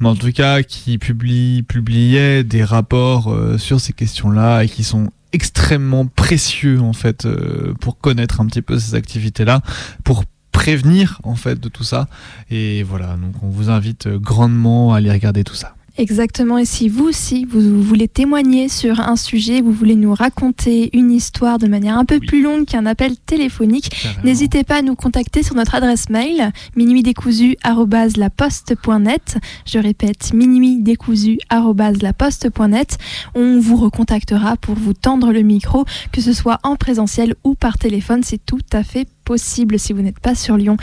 mais en tout cas, qui publient, publiaient des rapports euh, sur ces questions-là et qui sont extrêmement précieux, en fait, euh, pour connaître un petit peu ces activités-là, pour prévenir, en fait, de tout ça. Et voilà, donc on vous invite euh, grandement à aller regarder tout ça. Exactement, et si vous aussi, vous voulez témoigner sur un sujet, vous voulez nous raconter une histoire de manière un peu plus longue qu'un appel téléphonique, n'hésitez pas à nous contacter sur notre adresse mail minuitdécousu@laposte.net. Je répète, minuitdécousu@laposte.net. On vous recontactera pour vous tendre le micro, que ce soit en présentiel ou par téléphone, c'est tout à fait possible si vous n'êtes pas sur Lyon.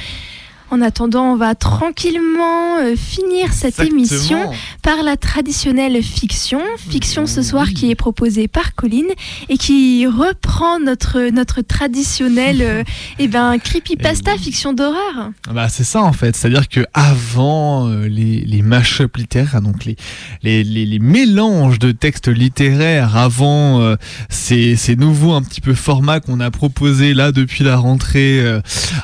En attendant, on va tranquillement euh, finir cette Exactement. émission par la traditionnelle fiction. Fiction ce soir qui est proposée par Colline et qui reprend notre, notre traditionnel euh, eh ben, creepypasta fiction d'horreur. Bah, c'est ça en fait, c'est-à-dire que avant euh, les, les mash-up littéraires, donc les, les, les, les mélanges de textes littéraires, avant ces, ces nouveaux un petit peu formats qu'on a proposés là depuis la rentrée,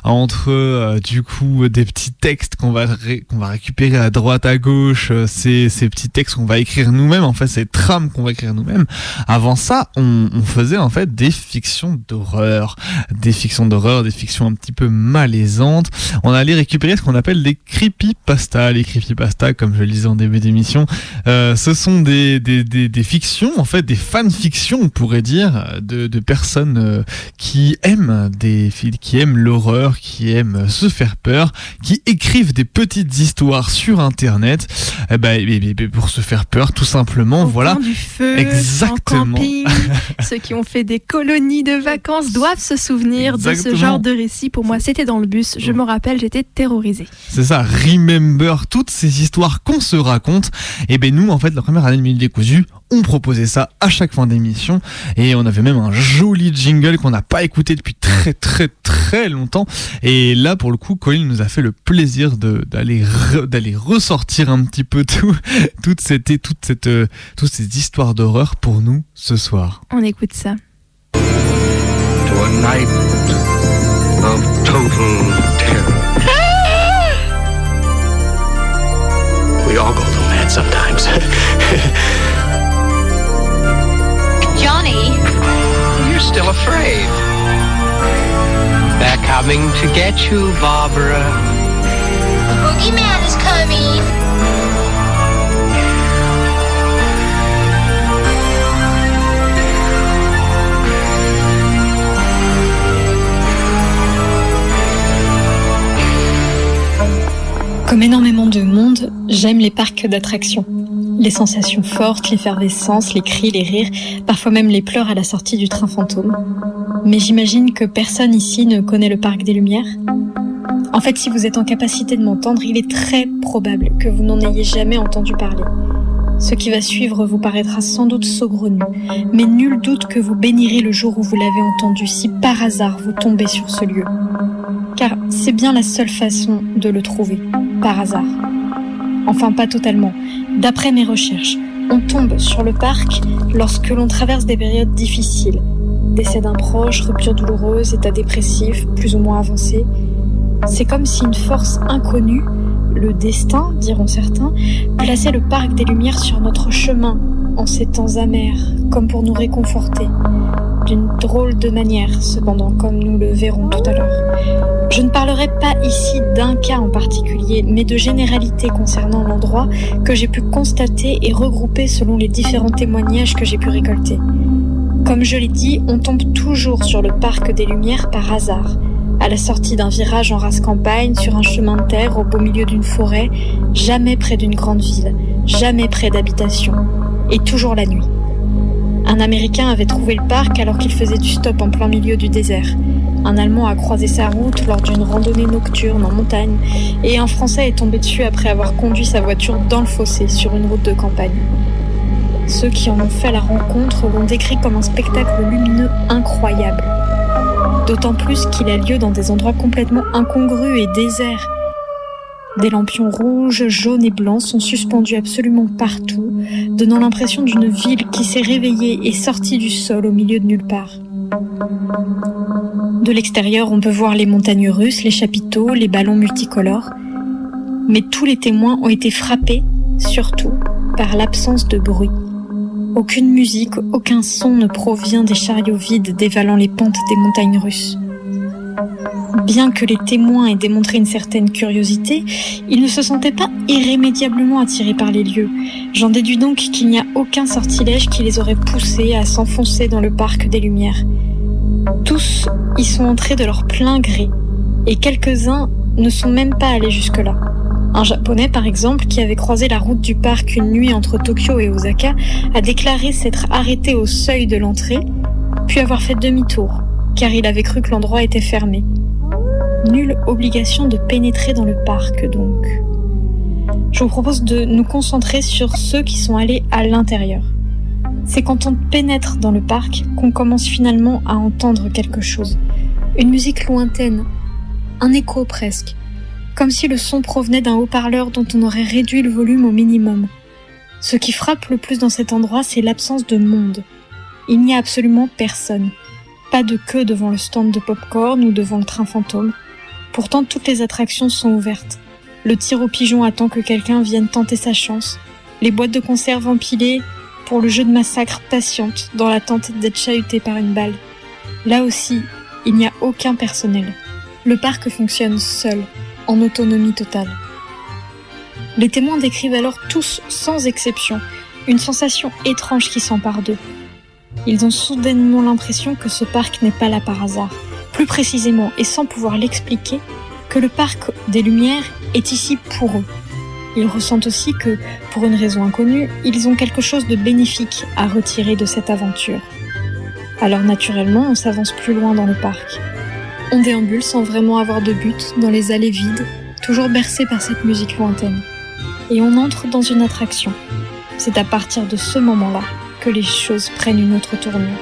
entre du coup des petits textes qu'on va, qu'on va récupérer à droite, à gauche, euh, ces, ces petits textes qu'on va écrire nous-mêmes, en fait ces trames qu'on va écrire nous-mêmes. Avant ça, on, on faisait en fait des fictions d'horreur, des fictions d'horreur, des fictions un petit peu malaisantes. On allait récupérer ce qu'on appelle des creepypasta. Les creepypasta, comme je le disais en début d'émission, euh, ce sont des, des, des, fictions, en fait, des fanfictions, on pourrait dire, de, de personnes euh, qui aiment des qui aiment l'horreur, qui aiment se faire peur, qui écrivent des petites histoires sur Internet, eh ben, eh ben, eh ben, pour se faire peur, tout simplement. voilà. Coin du feu, Exactement. en camping. Ceux qui ont fait des colonies de vacances doivent se souvenir de ce Exactement. genre de récit. Pour moi, c'était dans le bus. Je me rappelle, j'étais terrorisée. C'est ça, remember toutes ces histoires qu'on se raconte. Et ben nous, en fait, la première année de Mille Décousu, on proposait ça à chaque fin d'émission. Et on avait même un joli jingle qu'on n'a pas écouté depuis très très très longtemps. Et là, pour le coup, Colin nous a fait le plaisir de- d'aller re- d'aller ressortir un petit peu tout, toute cette, toute cette, euh, toutes ces histoires d'horreur pour nous ce soir. On écoute ça. To to get you, Barbara. the boogeyman is coming. Comme Comme énormément de monde, j'aime les parcs d'attractions. Les sensations fortes, l'effervescence, les cris, les rires, parfois même les pleurs à la sortie du train fantôme. Mais j'imagine que personne ici ne connaît le parc des Lumières. En fait, si vous êtes en capacité de m'entendre, il est très probable que vous n'en ayez jamais entendu parler. Ce qui va suivre vous paraîtra sans doute saugrenu, mais nul doute que vous bénirez le jour où vous l'avez entendu si par hasard vous tombez sur ce lieu. Car c'est bien la seule façon de le trouver, par hasard. Enfin, pas totalement. D'après mes recherches, on tombe sur le parc lorsque l'on traverse des périodes difficiles. Décès d'un proche, rupture douloureuse, état dépressif, plus ou moins avancé. C'est comme si une force inconnue le destin, diront certains, plaçait le parc des Lumières sur notre chemin en ces temps amers, comme pour nous réconforter. D'une drôle de manière, cependant, comme nous le verrons tout à l'heure. Je ne parlerai pas ici d'un cas en particulier, mais de généralités concernant l'endroit que j'ai pu constater et regrouper selon les différents témoignages que j'ai pu récolter. Comme je l'ai dit, on tombe toujours sur le parc des Lumières par hasard à la sortie d'un virage en race campagne, sur un chemin de terre, au beau milieu d'une forêt, jamais près d'une grande ville, jamais près d'habitation, et toujours la nuit. Un Américain avait trouvé le parc alors qu'il faisait du stop en plein milieu du désert. Un Allemand a croisé sa route lors d'une randonnée nocturne en montagne, et un Français est tombé dessus après avoir conduit sa voiture dans le fossé sur une route de campagne. Ceux qui en ont fait la rencontre l'ont décrit comme un spectacle lumineux incroyable d'autant plus qu'il a lieu dans des endroits complètement incongrus et déserts. Des lampions rouges, jaunes et blancs sont suspendus absolument partout, donnant l'impression d'une ville qui s'est réveillée et sortie du sol au milieu de nulle part. De l'extérieur, on peut voir les montagnes russes, les chapiteaux, les ballons multicolores, mais tous les témoins ont été frappés, surtout, par l'absence de bruit. Aucune musique, aucun son ne provient des chariots vides dévalant les pentes des montagnes russes. Bien que les témoins aient démontré une certaine curiosité, ils ne se sentaient pas irrémédiablement attirés par les lieux. J'en déduis donc qu'il n'y a aucun sortilège qui les aurait poussés à s'enfoncer dans le parc des Lumières. Tous y sont entrés de leur plein gré, et quelques-uns ne sont même pas allés jusque-là. Un japonais, par exemple, qui avait croisé la route du parc une nuit entre Tokyo et Osaka, a déclaré s'être arrêté au seuil de l'entrée, puis avoir fait demi-tour, car il avait cru que l'endroit était fermé. Nulle obligation de pénétrer dans le parc, donc. Je vous propose de nous concentrer sur ceux qui sont allés à l'intérieur. C'est quand on pénètre dans le parc qu'on commence finalement à entendre quelque chose. Une musique lointaine, un écho presque, comme si le son provenait d'un haut-parleur dont on aurait réduit le volume au minimum. Ce qui frappe le plus dans cet endroit, c'est l'absence de monde. Il n'y a absolument personne. Pas de queue devant le stand de popcorn ou devant le train fantôme. Pourtant, toutes les attractions sont ouvertes. Le tir au pigeon attend que quelqu'un vienne tenter sa chance. Les boîtes de conserve empilées pour le jeu de massacre patiente dans l'attente d'être chahutées par une balle. Là aussi, il n'y a aucun personnel. Le parc fonctionne seul en autonomie totale. Les témoins décrivent alors tous, sans exception, une sensation étrange qui s'empare d'eux. Ils ont soudainement l'impression que ce parc n'est pas là par hasard, plus précisément et sans pouvoir l'expliquer, que le parc des Lumières est ici pour eux. Ils ressentent aussi que, pour une raison inconnue, ils ont quelque chose de bénéfique à retirer de cette aventure. Alors naturellement, on s'avance plus loin dans le parc. On déambule sans vraiment avoir de but dans les allées vides, toujours bercées par cette musique lointaine. Et on entre dans une attraction. C'est à partir de ce moment-là que les choses prennent une autre tournure.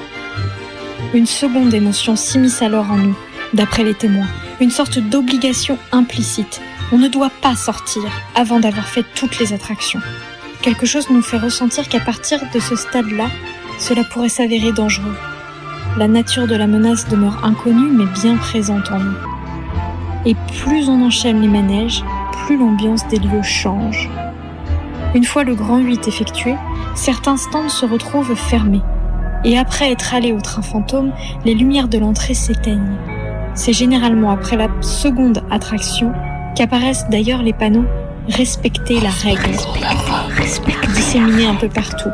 Une seconde émotion s'immisce alors en nous, d'après les témoins, une sorte d'obligation implicite. On ne doit pas sortir avant d'avoir fait toutes les attractions. Quelque chose nous fait ressentir qu'à partir de ce stade-là, cela pourrait s'avérer dangereux. La nature de la menace demeure inconnue mais bien présente en nous. Et plus on enchaîne les manèges, plus l'ambiance des lieux change. Une fois le grand 8 effectué, certains stands se retrouvent fermés. Et après être allés au train fantôme, les lumières de l'entrée s'éteignent. C'est généralement après la seconde attraction qu'apparaissent d'ailleurs les panneaux Respectez la règle, disséminés un peu partout.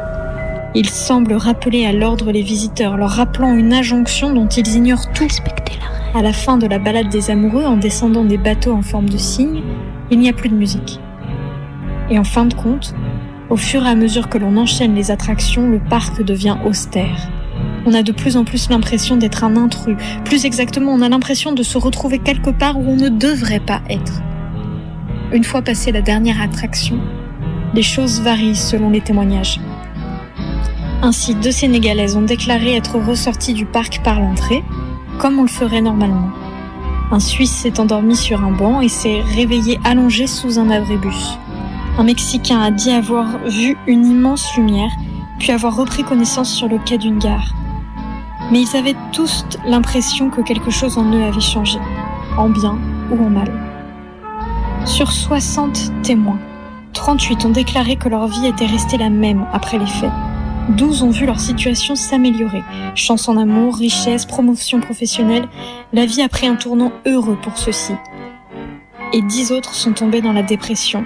Ils semblent rappeler à l'ordre les visiteurs, leur rappelant une injonction dont ils ignorent tout. À la fin de la balade des amoureux, en descendant des bateaux en forme de cygne, il n'y a plus de musique. Et en fin de compte, au fur et à mesure que l'on enchaîne les attractions, le parc devient austère. On a de plus en plus l'impression d'être un intrus. Plus exactement, on a l'impression de se retrouver quelque part où on ne devrait pas être. Une fois passée la dernière attraction, les choses varient selon les témoignages. Ainsi, deux Sénégalaises ont déclaré être ressorties du parc par l'entrée, comme on le ferait normalement. Un Suisse s'est endormi sur un banc et s'est réveillé allongé sous un abribus. Un Mexicain a dit avoir vu une immense lumière, puis avoir repris connaissance sur le quai d'une gare. Mais ils avaient tous l'impression que quelque chose en eux avait changé, en bien ou en mal. Sur 60 témoins, 38 ont déclaré que leur vie était restée la même après les faits. 12 ont vu leur situation s'améliorer. Chance en amour, richesse, promotion professionnelle, la vie a pris un tournant heureux pour ceux-ci. Et 10 autres sont tombés dans la dépression,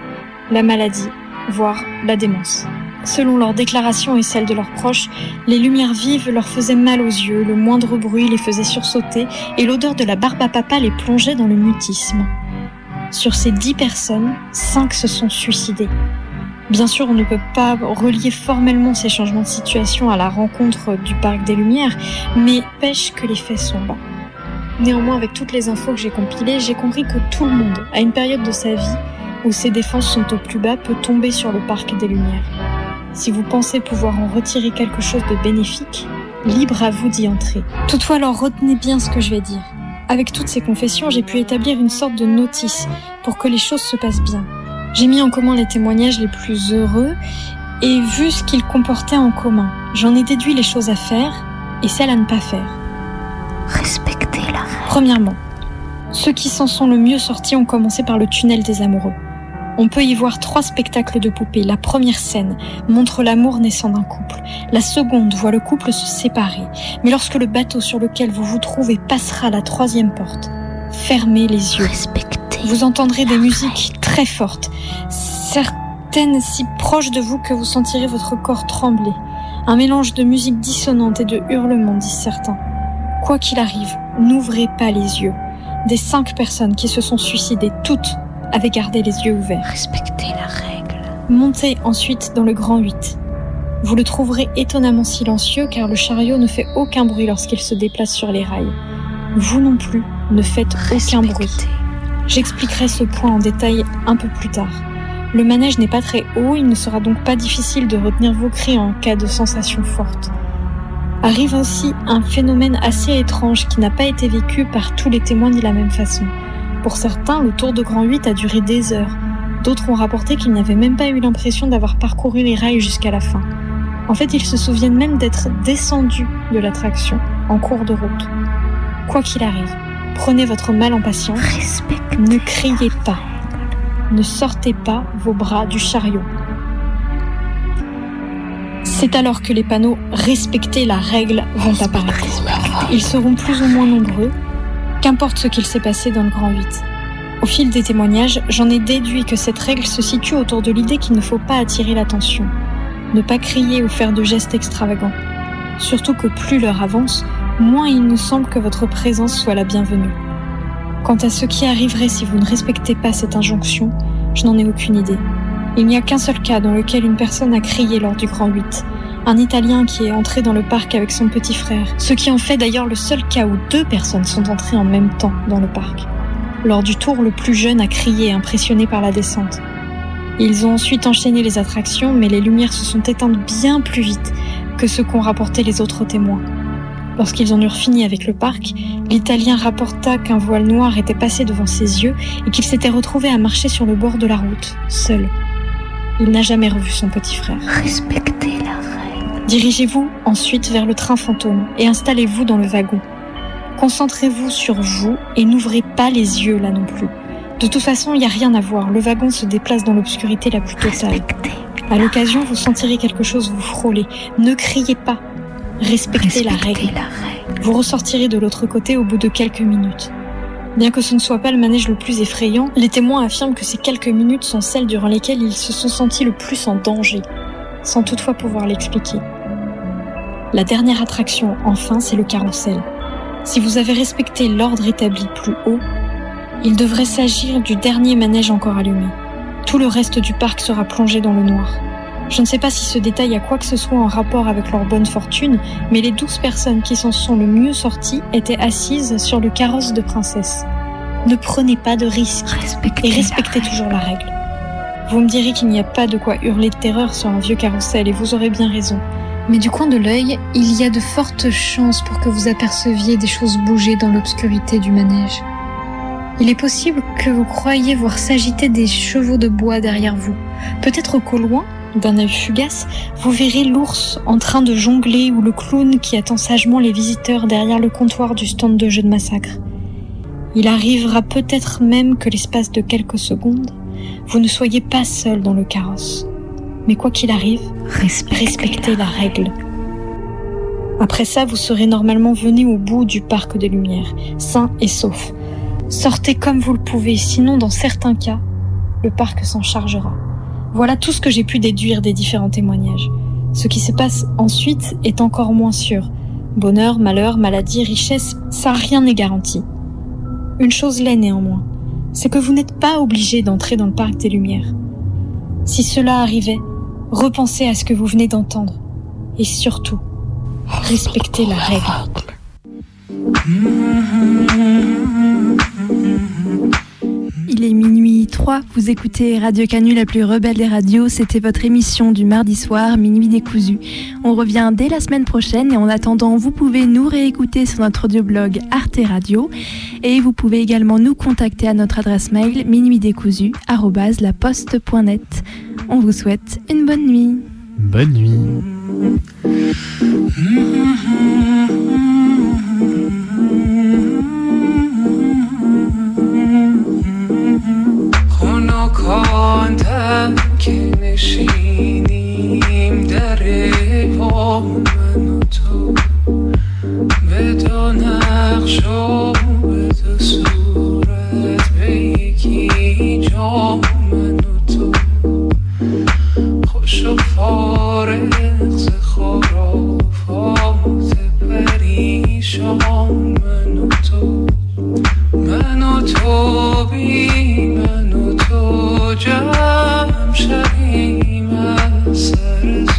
la maladie, voire la démence. Selon leurs déclarations et celles de leurs proches, les lumières vives leur faisaient mal aux yeux, le moindre bruit les faisait sursauter et l'odeur de la barbe à papa les plongeait dans le mutisme. Sur ces 10 personnes, 5 se sont suicidées. Bien sûr, on ne peut pas relier formellement ces changements de situation à la rencontre du Parc des Lumières, mais pêche que les faits sont là. Néanmoins, avec toutes les infos que j'ai compilées, j'ai compris que tout le monde, à une période de sa vie où ses défenses sont au plus bas, peut tomber sur le Parc des Lumières. Si vous pensez pouvoir en retirer quelque chose de bénéfique, libre à vous d'y entrer. Toutefois, alors retenez bien ce que je vais dire. Avec toutes ces confessions, j'ai pu établir une sorte de notice pour que les choses se passent bien. J'ai mis en commun les témoignages les plus heureux et vu ce qu'ils comportaient en commun. J'en ai déduit les choses à faire et celles à ne pas faire. Respectez la règle. Premièrement, ceux qui s'en sont le mieux sortis ont commencé par le tunnel des amoureux. On peut y voir trois spectacles de poupées. La première scène montre l'amour naissant d'un couple. La seconde voit le couple se séparer. Mais lorsque le bateau sur lequel vous vous trouvez passera la troisième porte, fermez les yeux. Vous entendrez des musiques très fortes, certaines si proches de vous que vous sentirez votre corps trembler. Un mélange de musique dissonante et de hurlements, disent certains. Quoi qu'il arrive, n'ouvrez pas les yeux. Des cinq personnes qui se sont suicidées, toutes avaient gardé les yeux ouverts. Respectez la règle. Montez ensuite dans le grand 8. Vous le trouverez étonnamment silencieux car le chariot ne fait aucun bruit lorsqu'il se déplace sur les rails. Vous non plus ne faites aucun bruit. J'expliquerai ce point en détail un peu plus tard. Le manège n'est pas très haut, il ne sera donc pas difficile de retenir vos cris en cas de sensation forte. Arrive aussi un phénomène assez étrange qui n'a pas été vécu par tous les témoins de la même façon. Pour certains, le tour de Grand 8 a duré des heures. D'autres ont rapporté qu'ils n'avaient même pas eu l'impression d'avoir parcouru les rails jusqu'à la fin. En fait, ils se souviennent même d'être descendus de l'attraction en cours de route. Quoi qu'il arrive, prenez votre mal en patience. Ne criez pas. Ne sortez pas vos bras du chariot. C'est alors que les panneaux Respectez la règle vont apparaître. Ils seront plus ou moins nombreux, qu'importe ce qu'il s'est passé dans le Grand 8. Au fil des témoignages, j'en ai déduit que cette règle se situe autour de l'idée qu'il ne faut pas attirer l'attention, ne pas crier ou faire de gestes extravagants. Surtout que plus l'heure avance, moins il nous semble que votre présence soit la bienvenue. Quant à ce qui arriverait si vous ne respectez pas cette injonction, je n'en ai aucune idée. Il n'y a qu'un seul cas dans lequel une personne a crié lors du Grand 8. Un Italien qui est entré dans le parc avec son petit frère, ce qui en fait d'ailleurs le seul cas où deux personnes sont entrées en même temps dans le parc. Lors du tour, le plus jeune a crié, impressionné par la descente. Ils ont ensuite enchaîné les attractions, mais les lumières se sont éteintes bien plus vite que ce qu'ont rapporté les autres témoins. Lorsqu'ils en eurent fini avec le parc, l'Italien rapporta qu'un voile noir était passé devant ses yeux et qu'il s'était retrouvé à marcher sur le bord de la route, seul. Il n'a jamais revu son petit frère. Règle. Dirigez-vous ensuite vers le train fantôme et installez-vous dans le wagon. Concentrez-vous sur vous et n'ouvrez pas les yeux là non plus. De toute façon, il n'y a rien à voir. Le wagon se déplace dans l'obscurité la plus totale. À l'occasion, vous sentirez quelque chose vous frôler. Ne criez pas. Respectez, la, règle. Vous ressortirez de l'autre côté au bout de quelques minutes. Bien que ce ne soit pas le manège le plus effrayant, les témoins affirment que ces quelques minutes sont celles durant lesquelles ils se sont sentis le plus en danger, sans toutefois pouvoir l'expliquer. La dernière attraction, enfin, c'est le carrousel. Si vous avez respecté l'ordre établi plus haut, Il devrait s'agir du dernier manège encore allumé. Tout le reste du parc sera plongé dans le noir. Je ne sais pas si ce détail a quoi que ce soit en rapport avec leur bonne fortune, mais les douze personnes qui s'en sont le mieux sorties étaient assises sur le carrosse de princesse. Ne prenez pas de risques et respectez toujours la règle. Vous me direz qu'il n'y a pas de quoi hurler de terreur sur un vieux carrousel et vous aurez bien raison. Mais du coin de l'œil, il y a de fortes chances pour que vous aperceviez des choses bouger dans l'obscurité du manège. Il est possible que vous croyiez voir s'agiter des chevaux de bois derrière vous. Peut-être qu'au loin, d'un œil fugace, vous verrez l'ours en train de jongler ou le clown qui attend sagement les visiteurs derrière le comptoir du stand de jeu de massacre. Il arrivera peut-être même que l'espace de quelques secondes, vous ne soyez pas seul dans le carrosse. Mais quoi qu'il arrive, respectez la règle. Après ça, vous serez normalement venu au bout du parc des Lumières, sain et sauf. Sortez comme vous le pouvez, sinon dans certains cas, le parc s'en chargera. Voilà tout ce que j'ai pu déduire des différents témoignages. Ce qui se passe ensuite est encore moins sûr. Bonheur, malheur, maladie, richesse, ça rien n'est garanti. Une chose l'est néanmoins, c'est que vous n'êtes pas obligé d'entrer dans le parc des Lumières. Si cela arrivait, repensez à ce que vous venez d'entendre. Et surtout, respectez la règle. Il est minuit 3, vous écoutez Radio Canu, la plus rebelle des radios. C'était votre émission du mardi soir, Minuit décousu. On revient dès la semaine prochaine et en attendant, vous pouvez nous réécouter sur notre audioblog Arte Radio et vous pouvez également nous contacter à notre adresse mail minuitdécousu@laposte.net. On vous souhaite une bonne nuit. Bonne nuit. خنکاندم که نشینیم در پا من و تو به دو نقش و به دو صورت به یکی جا من و تو خوش و فارغ خرافات پریشان من و تو. من و تو بی کجام شهیم از سر